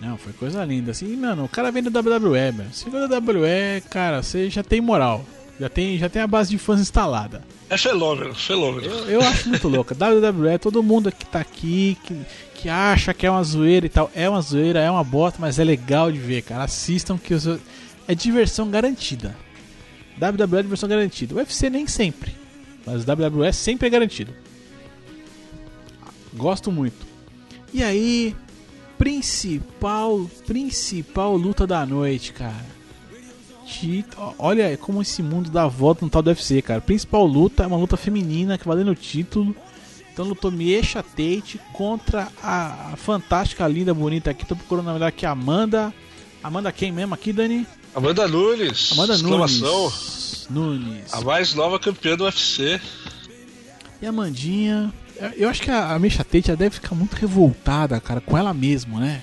Não, foi coisa linda. Assim, mano, o cara vem do WWE, mano. Se for da WWE, cara, você já tem moral. Já tem, já tem a base de fãs instalada. É fenômeno, fenômeno. Eu, eu acho muito louco. WWE, todo mundo que tá aqui, que, que acha que é uma zoeira e tal. É uma zoeira, é uma bota, mas é legal de ver, cara. Assistam que os, é diversão garantida. WWE é diversão garantida. O UFC nem sempre. Mas WWE sempre é garantido. Gosto muito. E aí, principal, principal luta da noite, cara Olha como esse mundo dá volta no tal do UFC, cara. Principal luta é uma luta feminina que valendo o título. Então lutou Miesha Tate contra a, a, fantástica, linda, bonita aqui. Tô procurando na verdade aqui Amanda. Amanda quem mesmo aqui, Dani? Amanda Nunes. Amanda Nunes. Nunes. A mais nova campeã do UFC. E a Amandinha. Eu acho que a, a Misha Tate deve ficar muito revoltada, cara, com ela mesma, né?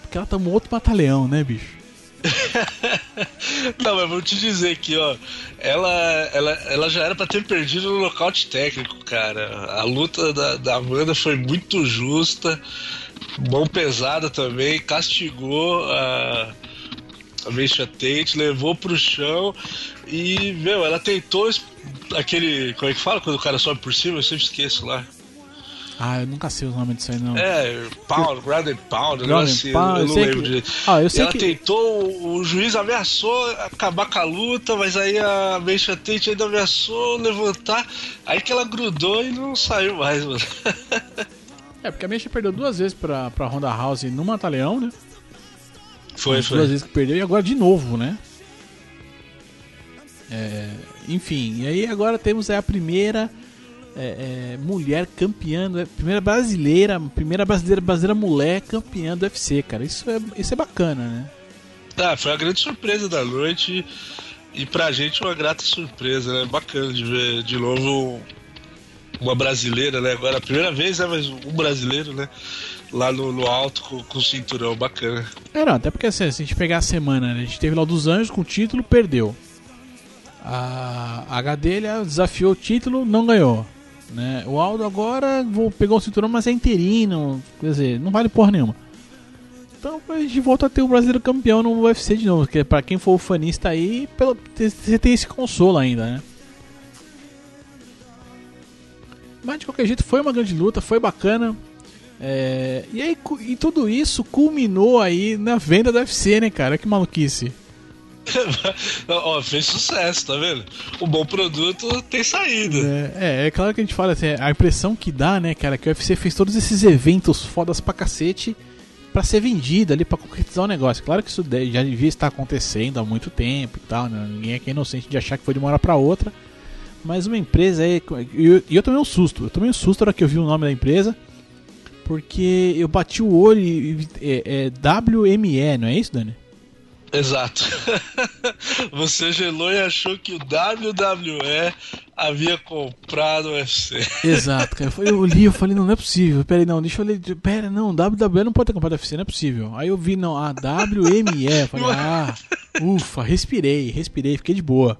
Porque ela tá um outro batalhão, né, bicho? [laughs] Não, mas vou te dizer que, ó, ela, ela, ela já era para ter perdido no nocaute técnico, cara. A luta da, da Amanda foi muito justa, mão pesada também, castigou a, a Misha Tate, levou pro chão e, meu, ela tentou aquele. Como é que fala quando o cara sobe por cima? Eu sempre esqueço lá. Ah, eu nunca sei o nome disso aí, não. É, Pound, Ground Pound, ground assim, pound, eu não lembro que... direito. Ah, eu sei ela que... tentou, o juiz ameaçou acabar com a luta, mas aí a Meisha Tate ainda ameaçou levantar, aí que ela grudou e não saiu mais, mano. é, porque a Meisha perdeu duas vezes pra, pra Ronda House no Mataleão, né? Foi, As foi. Duas vezes que perdeu e agora de novo, né? É, enfim, e aí agora temos a primeira é, é, mulher campeã, primeira brasileira, primeira brasileira, brasileira mulher campeã do UFC, cara. Isso é, isso é bacana, né? Ah, foi a grande surpresa da noite e pra gente uma grata surpresa, né? Bacana de ver de novo uma brasileira, né? Agora a primeira vez, né? Mas um brasileiro, né? Lá no, no alto com, com, o cinturão, bacana. É, não, até porque assim, se a gente pegar a semana, né? A gente teve lá o dos Anjos com o título, perdeu. A, a Gadelha desafiou o título, não ganhou. Né? O Aldo agora vou pegar o cinturão, mas é interino. Quer dizer, não vale porra nenhuma. Então a gente volta a ter o brasileiro campeão no UFC de novo. Porque pra quem for fanista aí, pelo, você tem esse consolo ainda, né? Mas de qualquer jeito foi uma grande luta, foi bacana. É, e aí e tudo isso culminou aí na venda do UFC, né, cara? Que maluquice. Ó, fez sucesso, tá vendo? O bom produto tem saída. É, é, é claro que a gente fala assim, a impressão que dá, né, cara, que o UFC fez todos esses eventos fodas pra cacete pra ser vendido ali, pra concretizar o negócio. Claro que isso já devia estar acontecendo há muito tempo e tal, né? Ninguém aqui é inocente de achar que foi de uma hora pra outra. Mas uma empresa aí. E eu, eu tomei um susto. Eu tomei um susto na hora que eu vi o nome da empresa. Porque eu bati o olho e. É, é WME, não é isso, Dani? Exato. [laughs] Você gelou e achou que o WWE havia comprado o UFC. Exato, cara. Eu li, eu falei, não, não é possível. Pera aí, não, deixa eu ler. Pera, não, WWE não pode ter comprado o UFC, não é possível. Aí eu vi, não, a WME. Eu falei, [laughs] ah, ufa, respirei, respirei, fiquei de boa.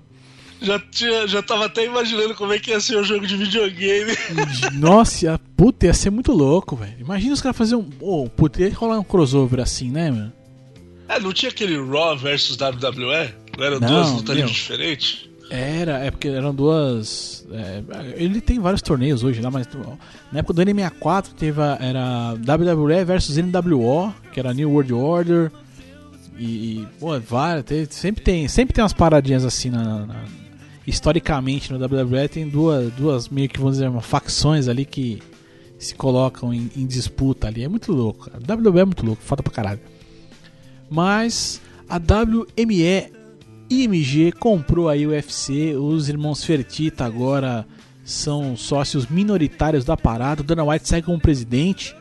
Já, tinha, já tava até imaginando como é que ia ser o jogo de videogame. [laughs] Nossa, puta, ia ser muito louco, velho. Imagina os caras fazerem um. Oh, puta, ia rolar um crossover assim, né, mano? É, não tinha aquele Raw versus WWE? Não eram não, duas lutas diferentes? Era, é porque eram duas. É, ele tem vários torneios hoje lá, mas na época do N64 teve a, era WWE versus NWO, que era New World Order. E, e pô, várias, sempre tem, sempre tem umas paradinhas assim na, na, historicamente no WWE tem duas, duas meio que vamos dizer facções ali que se colocam em, em disputa ali. É muito louco. A WWE é muito louco, foda pra caralho. Mas a WME IMG comprou aí o UFC, os irmãos Fertita agora são sócios minoritários da parada, o Dana White segue como presidente.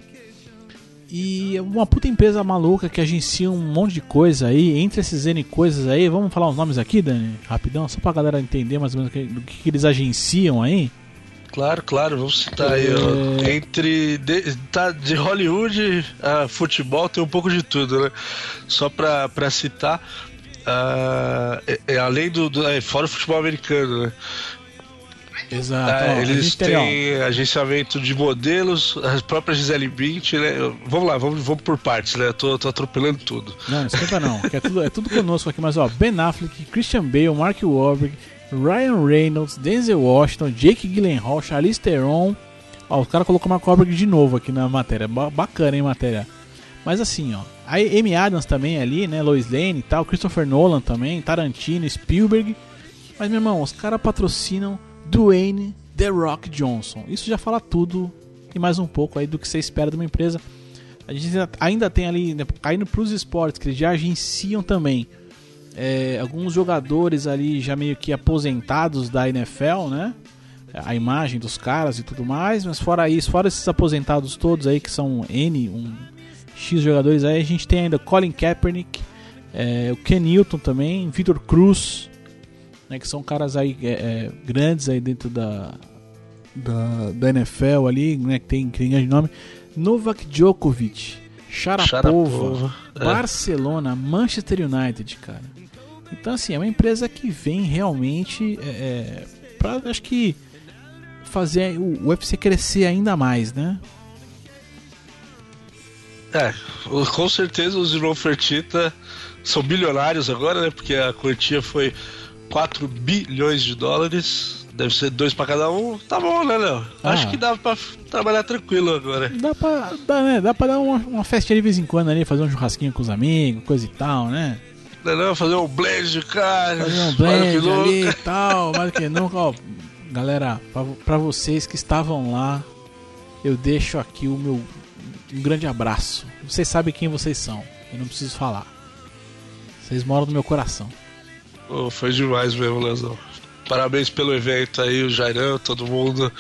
E é uma puta empresa maluca que agencia um monte de coisa aí. Entre esses N coisas aí, vamos falar os nomes aqui, Dani? Rapidão, só pra galera entender mais ou menos do que, que eles agenciam aí. Claro, claro, vamos citar aí. Ó. É. Entre. De, tá, de Hollywood a futebol tem um pouco de tudo, né? Só pra, pra citar. Uh, é, é, além do, do é, fora o futebol americano, né? Exato. É, eles têm agenciamento de modelos, a própria Gisele Bündchen, né? Vamos lá, vamos, vamos por partes, né? Eu tô, tô atropelando tudo. Não, esquenta não, é tudo, é tudo conosco aqui, mas ó, Ben Affleck, Christian Bale, Mark Wahlberg, Ryan Reynolds, Denzel Washington, Jake Gyllenhaal, Charlize Theron. Ó, o cara colocou Mark Wahlberg de novo aqui na matéria, bacana, hein, matéria. Mas assim, ó, a Amy Adams também ali, né, Lois Lane e tal, Christopher Nolan também, Tarantino, Spielberg. Mas, meu irmão, os caras patrocinam Dwayne The Rock Johnson. Isso já fala tudo e mais um pouco aí do que você espera de uma empresa. A gente ainda tem ali, né, caindo para os esportes, que eles já agenciam também é, alguns jogadores ali já meio que aposentados da NFL, né? A imagem dos caras e tudo mais, mas fora isso, fora esses aposentados todos aí que são N, um X jogadores aí, a gente tem ainda Colin Kaepernick, é, o Ken Newton também, Victor Cruz, né, que são caras aí é, é, grandes aí dentro da, da, da, NFL ali, né, que tem, que tem de nome, Novak Djokovic, Sharapova, Sharapova é. Barcelona, Manchester United, cara. Então assim, é uma empresa que vem realmente é, é para acho que fazer o UFC crescer ainda mais, né? É, com certeza os irmãos Fertita são bilionários agora, né? Porque a quantia foi 4 bilhões de dólares. Deve ser dois para cada um. Tá bom, né, Léo? Ah. Acho que dá pra trabalhar tranquilo agora. Dá pra, dá, né? dá pra dar uma, uma festinha de vez em quando ali, fazer um churrasquinho com os amigos, coisa e tal, né? Não, não, fazer um blend de carne. Fazer um blend ali e tal, mais do que nunca. Ó, galera, pra, pra vocês que estavam lá, eu deixo aqui o meu um grande abraço. Vocês sabem quem vocês são, eu não preciso falar. Vocês moram no meu coração. Oh, foi demais mesmo, Leozão. Parabéns pelo evento aí, o Jairão, todo mundo.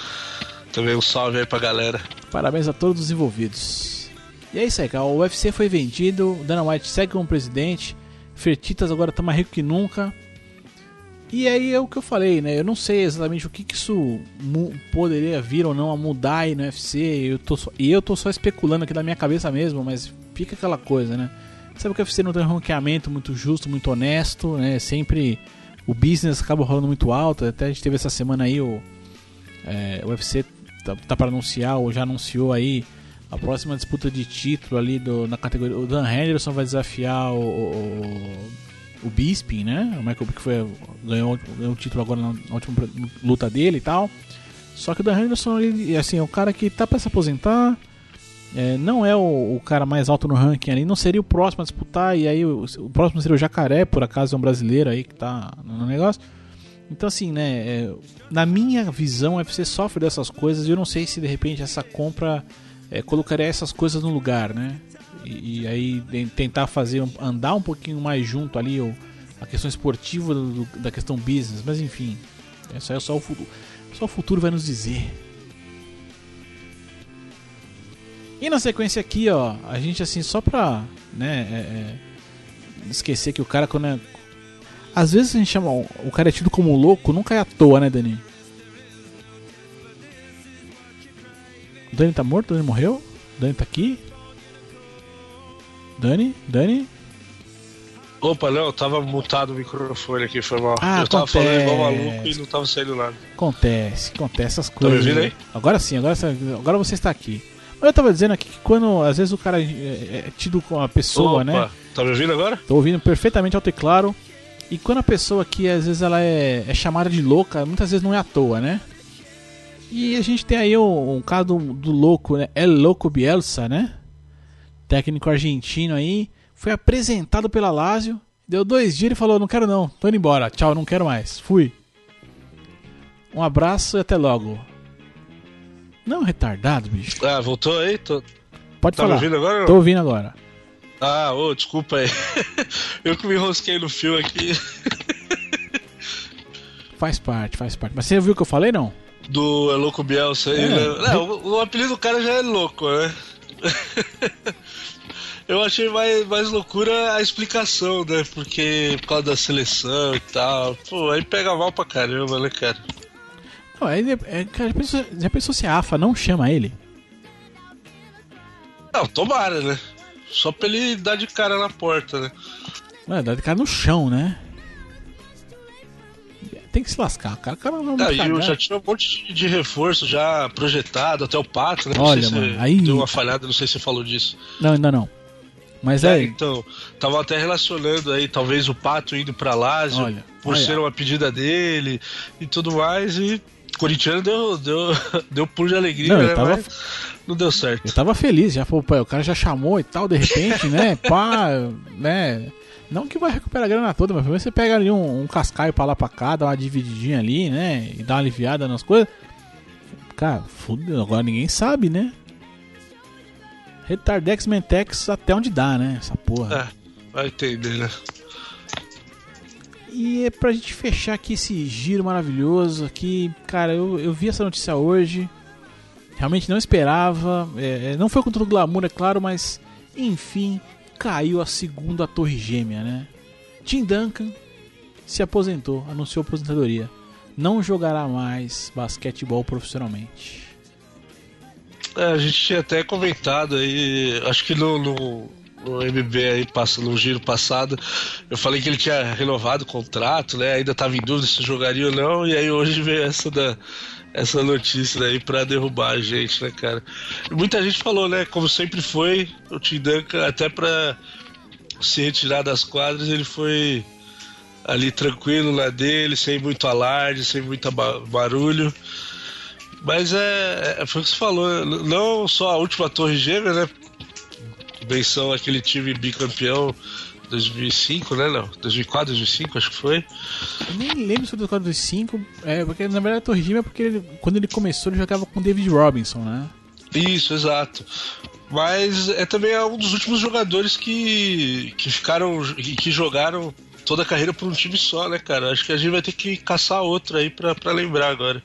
Também um salve aí pra galera. Parabéns a todos os envolvidos. E é isso aí, cara. O UFC foi vendido, Dana White segue como presidente. Fertitas agora tá mais rico que nunca. E aí é o que eu falei, né? Eu não sei exatamente o que, que isso poderia vir ou não a mudar aí no UFC. Eu tô e eu tô só especulando aqui da minha cabeça mesmo, mas fica aquela coisa, né? Sabe que o UFC não tem um ranqueamento muito justo, muito honesto, né? Sempre o business acaba rolando muito alto. Até a gente teve essa semana aí o, é, o UFC tá, tá para anunciar ou já anunciou aí a próxima disputa de título ali do, na categoria. O Dan Henderson vai desafiar o, o, o Bisping, né? O Michael que foi, ganhou, ganhou o título agora na última luta dele e tal. Só que o Dan Henderson, ele, assim, é cara que tá para se aposentar. É, não é o, o, cara mais alto no ranking ali, não seria o próximo a disputar, e aí o, o, próximo seria o Jacaré, por acaso é um brasileiro aí que tá no negócio. Então, assim, né, é, na minha visão, o UFC sofre dessas coisas e eu não sei se de repente essa compra é, colocaria essas coisas no lugar, né? E, e aí tentar fazer andar um pouquinho mais junto ali ou, a questão esportiva do, da questão business, mas enfim, isso aí é só o futuro, só o futuro vai nos dizer. E na sequência aqui, ó, a gente assim, só pra né, é, é, esquecer que o cara quando é. Às vezes a gente chama. O cara é tido como louco, nunca é à toa, né, Dani? O Dani tá morto? O Dani morreu? O Dani tá aqui? Dani? Dani? Opa, não, tava mutado o microfone aqui, foi mal. Ah, eu tava acontece. falando igual maluco e não tava saindo nada. Acontece, acontece essas Tá me coisas. ouvindo aí? Agora sim, agora, agora você está aqui. Mas eu tava dizendo aqui que quando às vezes o cara é, é tido como uma pessoa, Opa, né? tá me ouvindo agora? Tô ouvindo perfeitamente alto e claro. E quando a pessoa aqui, às vezes, ela é, é chamada de louca, muitas vezes não é à toa, né? E a gente tem aí um, um caso do, do louco, né? El Louco Bielsa, né? Técnico argentino aí. Foi apresentado pela Lazio. Deu dois dias e falou: Não quero não, tô indo embora. Tchau, não quero mais. Fui. Um abraço e até logo. Não, retardado, bicho. Ah, voltou aí? Tô... Pode Tá falar. ouvindo agora? Tô ouvindo agora. Ah, ô, desculpa aí. [laughs] eu que me enrosquei no fio aqui Faz parte, faz parte. Mas você viu o que eu falei, não? Do É Louco Bielsa aí, É. né? Não, o, o apelido do cara já é louco, né? [laughs] Eu achei mais, mais loucura a explicação, né? Porque por causa da seleção e tal. Pô, aí pega mal pra caramba, né, cara? Não, aí, é, cara, já, pensou, já pensou se a AFA não chama ele? Não, tomara, né? Só pra ele dar de cara na porta, né? Mano, dá de cara no chão, né? Tem que se lascar, cara. O cara não vai cagar. eu já tinha um monte de- de reforço já projetado, até o Pato, né? Não Olha, sei se mano, aí- deu uma falhada, não sei se você falou disso. Não, ainda não. Mas É, é. então, tava até relacionando aí, talvez o Pato indo pra Lazio, Olha, por olha. ser uma pedida dele e tudo mais, e o corintiano deu, deu, [laughs] deu pulo de alegria, Não, né? tava- Mas não deu certo. Eu tava feliz, já falou, o cara já chamou e tal, de repente, né? [laughs] Pá, né? Não que vai recuperar a grana toda, mas pelo menos você pega ali um, um cascaio pra lá pra cá, dá uma divididinha ali, né? E dá uma aliviada nas coisas. Cara, fudeu, agora ninguém sabe, né? Retardex Mentex até onde dá, né? Essa porra. É, vai entender, né? E é pra gente fechar aqui esse giro maravilhoso aqui, cara, eu, eu vi essa notícia hoje, realmente não esperava, é, é, não foi com todo o glamour, é claro, mas enfim, caiu a segunda torre gêmea, né? Tim Duncan se aposentou, anunciou aposentadoria, não jogará mais basquetebol profissionalmente. É, a gente tinha até comentado aí, acho que no, no, no MB aí, no giro passado, eu falei que ele tinha renovado o contrato, né? Ainda tava em dúvida se jogaria ou não, e aí hoje veio essa da. Essa notícia aí pra derrubar a gente, né, cara? Muita gente falou, né? Como sempre foi, o Tim Duncan, até pra se retirar das quadras, ele foi ali tranquilo na dele, sem muito alarde, sem muito ba- barulho. Mas é, é foi o que você falou, não só a última Torre Gêmea, né? Menção aquele time bicampeão 2005, né? Não, 2004, 2005, acho que foi. Eu nem lembro sobre o quadro dos 5, é, porque na verdade a torre gêmea é porque ele- quando ele começou ele jogava com o David Robinson, né? Isso, exato. Mas é também um dos últimos jogadores que, que ficaram que que jogaram toda a carreira por um time só, né, cara? Acho que a gente vai ter que caçar outro aí pra, pra lembrar agora.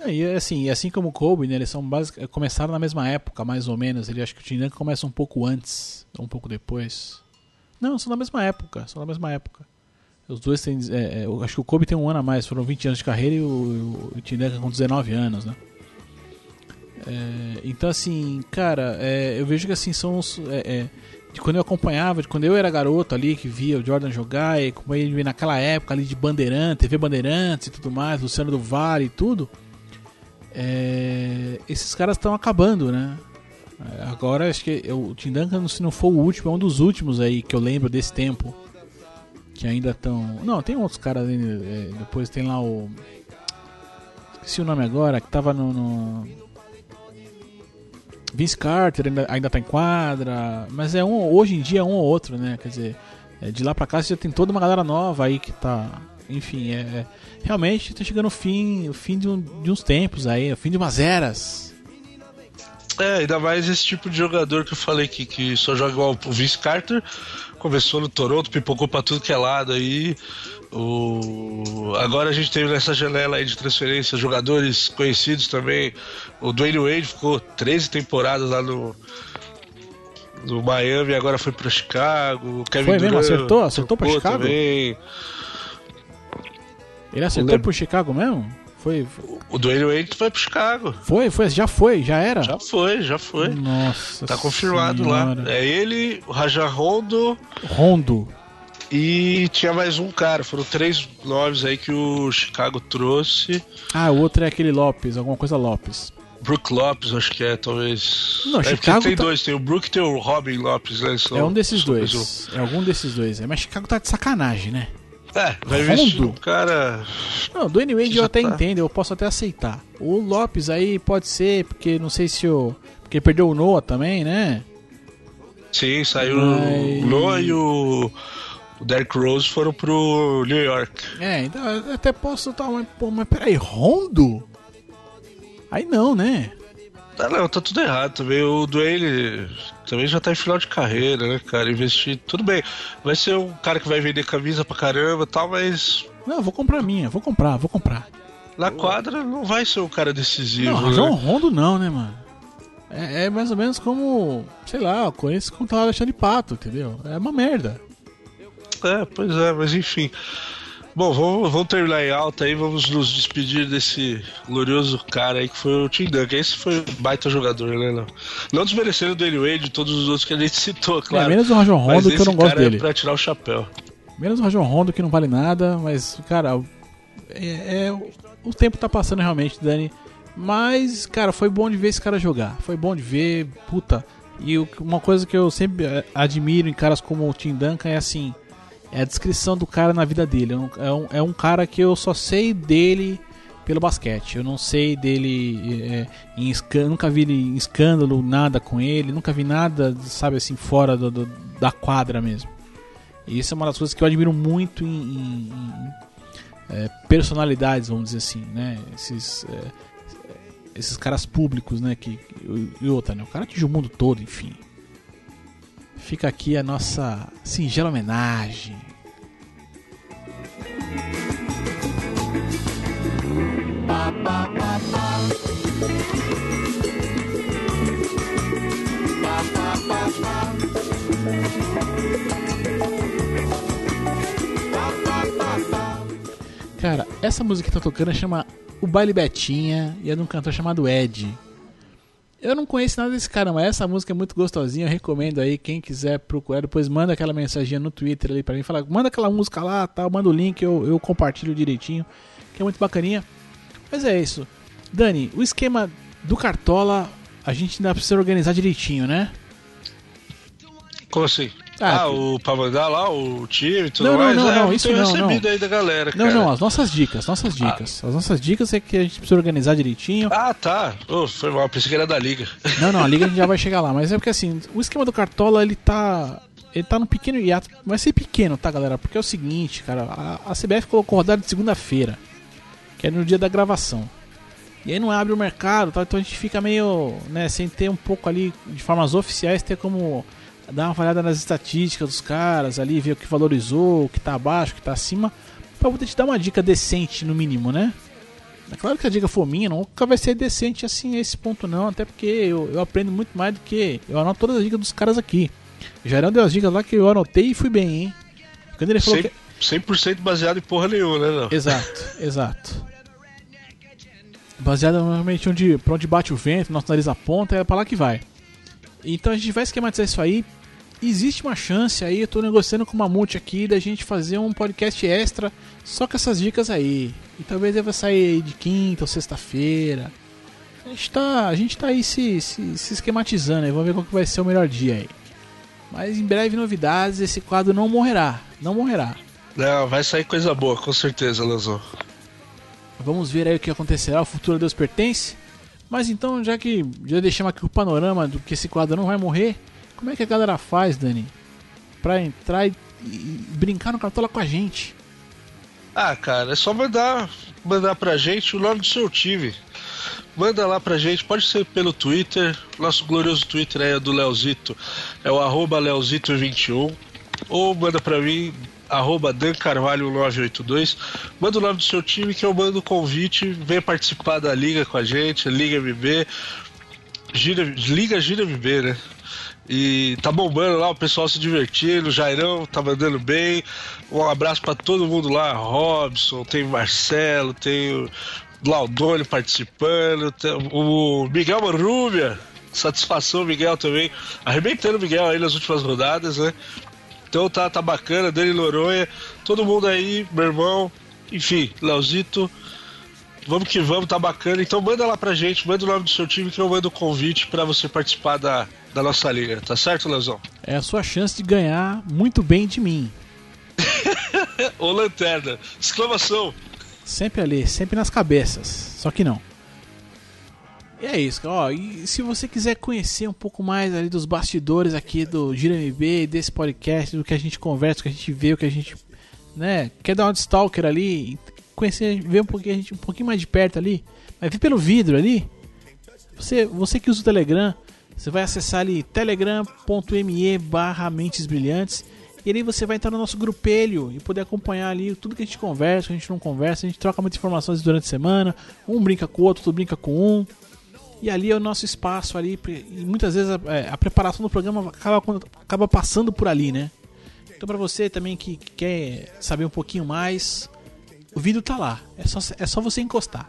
É, E assim, assim como o Kobe, né, eles são basic... começaram na mesma época, mais ou menos. Ele acho que o Tim começa um pouco antes, ou um pouco depois. Não, são da mesma época, são da mesma época. Os dois têm, é, é, eu acho que o Kobe tem um ano a mais, foram 20 anos de carreira e o, o com 19 anos, né? É, então assim, cara, é, eu vejo que assim são os, é, é, de quando eu acompanhava, de quando eu era garoto ali, que via o Jordan jogar, e como ele naquela época ali de Bandeirante, TV Bandeirantes e tudo mais, Luciano do Vale e tudo, esses caras estão acabando, né? É, Agora acho que eu- o Tim Duncan, se não for o último, é um dos últimos aí que eu lembro desse tempo. Que ainda estão. Não, tem outros caras ainda. é, depois tem lá o. Esqueci o nome agora, que tava no. no- Vince Carter ainda, ainda tá em quadra, mas é um, hoje em dia é um ou outro, né? Quer dizer, é, de lá pra cá já tem toda uma galera nova aí que tá. Enfim, é, é realmente tá chegando o fim, o fim de, um, de uns tempos aí, o fim de umas eras. É, ainda mais esse tipo de jogador que eu falei que, que só joga igual o Vince Carter. Começou no Toronto, pipocou pra tudo que é lado aí. O... Agora a gente teve nessa janela aí de transferência jogadores conhecidos também. O Dwayne Wade ficou 13 temporadas lá no, no Miami, agora foi para Chicago. O Kevin Foi mesmo? Durant Acertou? Acertou trocou Chicago? Também. Ele acertou pro Chicago mesmo? Foi, O Dwayne Wade foi pro Chicago. foi, foi, já foi, já era? Já foi, já foi. Nossa. Tá confirmado senhora. lá. É ele, o Raja Rondo Rondo. e tinha mais um cara. Foram três nomes aí que o Chicago trouxe. Ah, o outro é aquele Lopes, alguma coisa Lopes. Brook Lopes, acho que é, talvez. Não, é, Chicago tem tá- dois, tem o Brook e tem o Robin Lopes, né? São- é um desses dois. mais É algum desses dois. É, mas Chicago tá de sacanagem, né? É, vai um cara. Não, do Wade Que eu até tá. entendo, eu posso até aceitar. O Lopes aí pode ser, porque não sei se o. Porque ele perdeu o Noah também, né? Sim, saiu Mas- o Noah e o, o Derrick Rose foram pro New York. É, então eu até posso estar. Mas, pô, mas peraí, Rondo? Aí não, né? Ah, não, tá tudo errado também. O Dwayne também já tá em final de carreira, né, cara? Investir. Tudo bem. Vai ser um cara que vai vender camisa pra caramba e tal, mas Não, vou comprar a minha, vou comprar, vou comprar. na quadra não vai ser um cara decisivo. Não, né? um Rondo não, né, mano? É, é mais ou menos como, sei lá, eu conheço como tá o Alexandre Pato, entendeu? É uma merda. É, pois é, mas enfim. Bom, vamos, vamos terminar em alta aí, vamos nos despedir desse glorioso cara aí que foi o Tim Duncan. Esse foi um baita jogador, né? Não, não desmerecendo o Dwayne Wade e todos os outros que a gente [laughs] citou, claro. é, menos o Rajon Rondo que eu não gosto cara dele. É pra tirar o chapéu. Menos o Rajon Rondo que não vale nada, mas, cara, é, é- o tempo tá passando realmente, Dani. Mas, cara, foi bom de ver esse cara jogar. Foi bom de ver, puta. E uma coisa que eu sempre eh, admiro em caras como o Tim Duncan é assim: é a descrição do cara na vida dele. É um, é um, é um cara que eu só sei dele pelo basquete. Eu não sei dele eh, em nunca vi ele em escândalo, nada com ele, nunca vi nada, sabe assim, fora do- do- da quadra mesmo. E isso é uma das coisas que eu admiro muito em, em- em, é, personalidades, vamos dizer assim, né? Esses, é, esses caras públicos, né? Que, e outra, né? O cara atinge o mundo todo, enfim. Fica aqui a nossa singela homenagem. Cara, essa música que tá tocando chama O Baile Betinha e é de um cantor chamado Ed. Eu não conheço nada desse cara, mas essa música é muito gostosinha. Eu recomendo aí, quem quiser procurar, depois manda aquela mensagem no Twitter ali pra mim. Fala, manda aquela música lá, tal, manda o link, eu, eu compartilho direitinho, que é muito bacaninha. Mas é isso. Dani, o esquema do Cartola, a gente ainda precisa organizar direitinho, né? Como assim? Ah, Ah, que- o, pra mandar lá o time e tudo Não, não, mais? não, É, não, isso não, recebido não. aí da galera, Não, cara. não, as nossas dicas, nossas dicas. As nossas dicas é que a gente precisa organizar direitinho. Ah, tá. Oh, foi mal, pensei que era da liga. Não, não, a liga a gente já vai [laughs] chegar lá, mas é porque assim, o esquema do Cartola, ele tá. Ele tá num pequeno hiato. Vai ser pequeno, tá, galera? Porque é o seguinte, cara, a, a CBF colocou rodada de segunda-feira, que é no dia da gravação. E aí não abre o mercado, tá? então a gente fica meio, né, sem ter um pouco ali, de formas oficiais, ter como dar uma olhada nas estatísticas dos caras ali, ver o que valorizou, o que tá abaixo, o que tá acima, pra poder te dar uma dica decente no mínimo, né? É claro que a dica for minha, nunca vai ser decente assim a esse ponto não, até porque eu, eu aprendo muito mais do que. Eu anoto todas as dicas dos caras aqui. Jairão deu as dicas lá que eu anotei e fui bem, hein? Quando ele falou 100%, que. 100% baseado em porra nenhuma, né, não? Exato, exato. Baseado normalmente onde, pra onde bate o vento, nosso nariz aponta, é pra lá que vai. Então a gente vai esquematizar isso aí. Existe uma chance aí, eu tô negociando com uma multi aqui da gente fazer um podcast extra só com essas dicas aí. E talvez deva sair de quinta ou sexta-feira. A gente tá, a gente tá aí se, se, se esquematizando aí, vamos ver qual que vai ser o melhor dia aí. Mas em breve novidades, esse quadro não morrerá, não morrerá. Não, vai sair coisa boa, com certeza, Lanzão. Vamos ver aí o que acontecerá, o futuro a Deus pertence. Mas então, já que já deixamos aqui o panorama do que esse quadro não vai morrer, como é que a galera faz, Dani? Pra entrar e, e brincar no Cartola com a gente? Ah, cara, é só mandar, mandar pra gente o nome do seu time. Manda lá pra gente, pode ser pelo Twitter. Nosso glorioso Twitter é do Leozito, é o arroba Leozito21. Ou manda pra mim, arroba Dan Carvalho 982. Manda o nome do seu time que eu mando o convite. Venha participar da liga com a gente, Liga MB. Gira, liga Gira MB, né? E tá bombando lá, o pessoal se divertindo, o Jairão tá mandando bem. Um abraço para todo mundo lá, Robson, tem Marcelo, tem o Laudônio participando, o Miguel Marrubia, satisfação Miguel também, arrebentando o Miguel aí nas últimas rodadas, né? Então tá, tá bacana, Dani Noronha, todo mundo aí, meu irmão, enfim, Leozito, vamos que vamos, tá bacana. Então manda lá pra gente, manda o nome do seu time que eu mando o convite para você participar da, da nossa liga, tá certo, Leozão? É a sua chance de ganhar muito bem de mim. [laughs] Ô Lanterna, exclamação! Sempre ali, sempre nas cabeças, só que não. E é isso, ó. E se você quiser conhecer um pouco mais ali dos bastidores aqui do Gira MB, desse podcast, do que a gente conversa, do que a gente vê, o que a gente, né, quer dar um stalker ali, conhecer, ver um pouquinho, a gente, um pouquinho mais de perto ali, vai ver pelo vidro ali. Você, você que usa o Telegram, você vai acessar ali telegram.me barra mentes brilhantes e ali você vai entrar no nosso grupelho e poder acompanhar ali tudo que a gente conversa, que a gente não conversa, a gente troca muitas informações durante a semana, um brinca com o outro, outro brinca com um. E ali é o nosso espaço ali, e muitas vezes a, é, a preparação do programa acaba, acaba passando por ali, né? Então para você também que, que quer saber um pouquinho mais, o vídeo tá lá, é só, é só você encostar.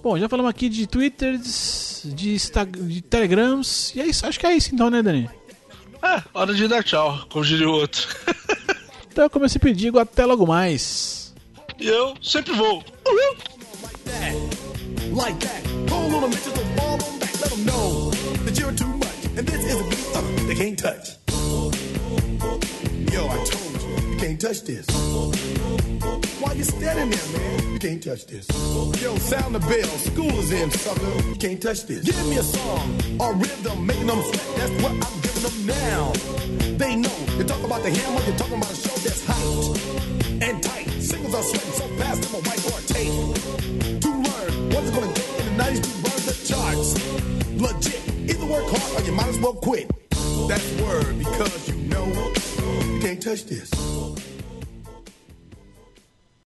Bom, já falamos aqui de Twitters, de, Instagram, de Telegrams, e é isso, acho que é isso então, né, Dani? É, hora de dar tchau, como diria o outro. [laughs] então, como eu sempre digo, até logo mais. E eu sempre vou. Uhul. Like that. Hold on a minute, just fall on back. Let them know that you're too much. And this is a beat uh, they can't touch. Yo, I told you, you can't touch this. Why you standing there, man? You can't touch this. Yo, sound the bell. School is in, sucker. You can't touch this. Give me a song or rhythm, making them sweat. That's what I'm giving them now. They know. You talk about the hammer, you're talking about a show that's hyped and tight. Singles are sweating so fast, I'm a whiteboard tape. To what's gonna get in the 90s to burn the charts. Legit. Either work hard or you might as well quit. That's word because you know you can't touch this.